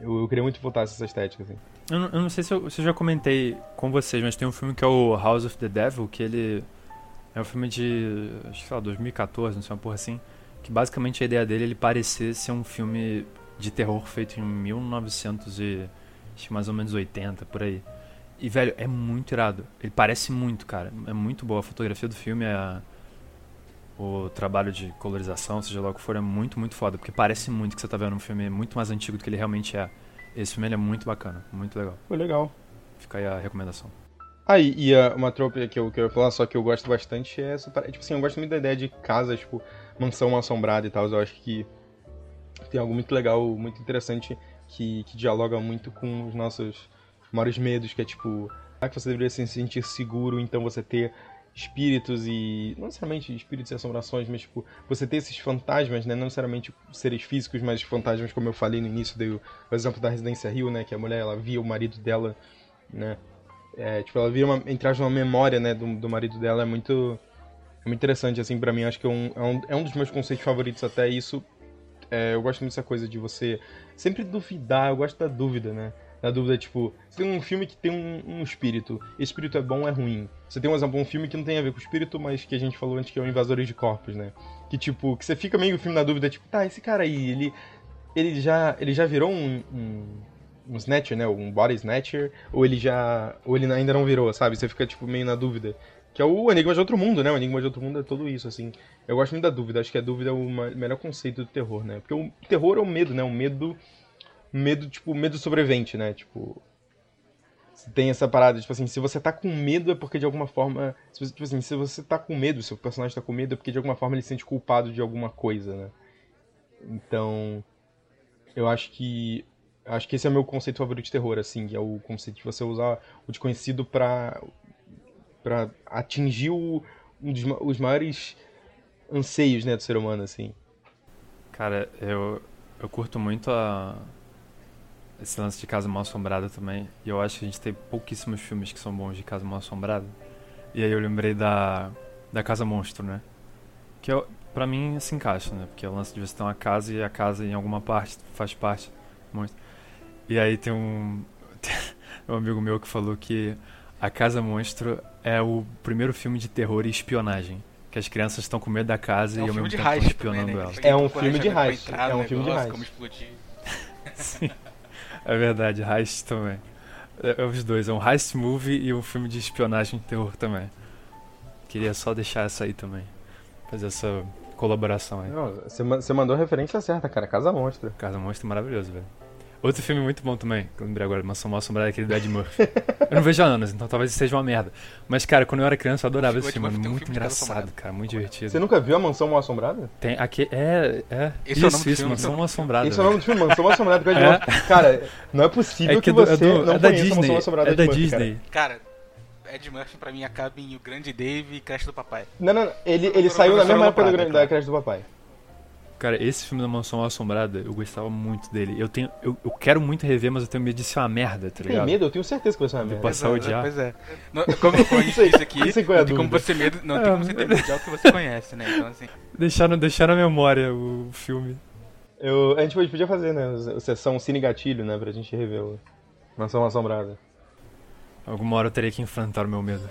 Eu, eu queria muito voltar essa estética, assim. Eu não, eu não sei se eu, se eu já comentei com vocês, mas tem um filme que é o House of the Devil, que ele é um filme de, acho que sei lá, 2014, não sei, uma porra assim, que basicamente a ideia dele é ele parecer ser um filme de terror feito em 1900 e acho mais ou menos 80, por aí. E, velho, é muito irado. Ele parece muito, cara. É muito boa. A fotografia do filme, é o trabalho de colorização, seja lá o que for, é muito, muito foda. Porque parece muito que você tá vendo um filme muito mais antigo do que ele realmente é. Esse filme é muito bacana, muito legal. Foi legal. Fica aí a recomendação. Ah, e, e, ah, uma tropa que eu, que eu ia falar, só que eu gosto bastante, é essa parada. Tipo assim, eu gosto muito da ideia de casa, tipo, mansão assombrada e tal. Eu acho que tem algo muito legal, muito interessante, que, que dialoga muito com os nossos maiores medos, que é tipo, ah, que você deveria se sentir seguro, então você ter espíritos e. Não necessariamente espíritos e assombrações, mas tipo, você ter esses fantasmas, né? Não necessariamente seres físicos, mas fantasmas, como eu falei no início, dei o, o exemplo da Residência Rio, né? Que a mulher ela via o marido dela, né? É, tipo, ela vira uma, entre uma memória, né, do, do marido dela, é muito, é muito interessante, assim, pra mim, acho que é um, é um, é um dos meus conceitos favoritos até, isso, é, eu gosto muito dessa coisa de você sempre duvidar, eu gosto da dúvida, né, da dúvida, tipo, você tem um filme que tem um, um espírito, esse espírito é bom ou é ruim? Você tem, um exemplo, um filme que não tem a ver com o espírito, mas que a gente falou antes que é o Invasores de Corpos, né, que, tipo, que você fica meio o filme na dúvida, tipo, tá, esse cara aí, ele, ele já, ele já virou um, um um snatcher, né? Um body snatcher, ou ele já. ou ele ainda não virou, sabe? Você fica, tipo, meio na dúvida. Que é o Enigma de Outro Mundo, né? O Enigma de Outro Mundo é tudo isso, assim. Eu gosto muito da dúvida, acho que a dúvida é o melhor conceito do terror, né? Porque o terror é o medo, né? O medo. Medo, tipo, medo sobrevivente, né? Tipo. Tem essa parada, tipo assim, se você tá com medo é porque de alguma forma. Tipo assim, se você tá com medo, se o personagem tá com medo é porque de alguma forma ele se sente culpado de alguma coisa, né? Então. Eu acho que Acho que esse é o meu conceito favorito de terror, assim, é o conceito de você usar o desconhecido pra, pra atingir o, um dos os maiores anseios, né, do ser humano, assim. Cara, eu, eu curto muito a, esse lance de Casa Mal Assombrada também. E eu acho que a gente tem pouquíssimos filmes que são bons de Casa Mal Assombrada. E aí eu lembrei da, da Casa Monstro, né? Que eu, pra mim se encaixa, né? Porque é o lance de você ter uma casa e a casa em alguma parte faz parte. Monstro. E aí tem um, um amigo meu que falou que A Casa Monstro é o primeiro filme de terror e espionagem. Que as crianças estão com medo da casa É um e ao mesmo tempo espionando também, né? elas. É um filme de heist, é um filme de heist. Como explodir. Sim, é verdade, heist também. É, é os dois, é um heist movie e um filme de espionagem e terror também. Queria só deixar essa aí também. Fazer essa colaboração aí. Não, você ma- você mandou a referência certa, cara. Casa Monstro. Casa Monstro é maravilhoso, velho. Outro filme muito bom também, que eu lembrei agora, Mansão Mal Assombrada, aquele do Ed Murphy. eu não vejo há anos, então talvez seja uma merda. Mas, cara, quando eu era criança eu adorava esse filme, um Muito filme Casa engraçado, cara, muito divertido. Você nunca viu a Mansão Mal Assombrada? Tem aqui, é, é. Esse é o isso, nome do isso, filme, Mansão então. Mal Assombrada. Esse é o nome do filme, Mansão Mal Assombrada com Ed É? Murphy. Cara, não é possível É que, que é do- você é do- não é da conheça Mansão Disney, Mal Assombrada é Ed da Murphy, cara. Disney. Cara, Ed Murphy pra mim acaba em O Grande Dave e Creche do Papai. Não, não, não. Ele, ele saiu na mesma época do, Grande- cara. da Creche do Papai. Cara, esse filme da Mansão Assombrada, eu gostava muito dele. Eu tenho, eu, eu quero muito rever, mas eu tenho medo de ser uma merda, tá Tem ligado? medo? Eu tenho certeza que vai ser uma merda. Passar a é, odiar. Pois é. Não, como, como a gente Isso disse aqui, é não tem como você medo, não tem É, como você ter medo de algo que você conhece, né? Então assim, Deixar, deixar na memória o filme. Eu, a gente podia fazer, né? a Sessão Cine Gatilho, né? Pra gente rever o Mansão Assombrada. Alguma hora eu teria que enfrentar o meu medo.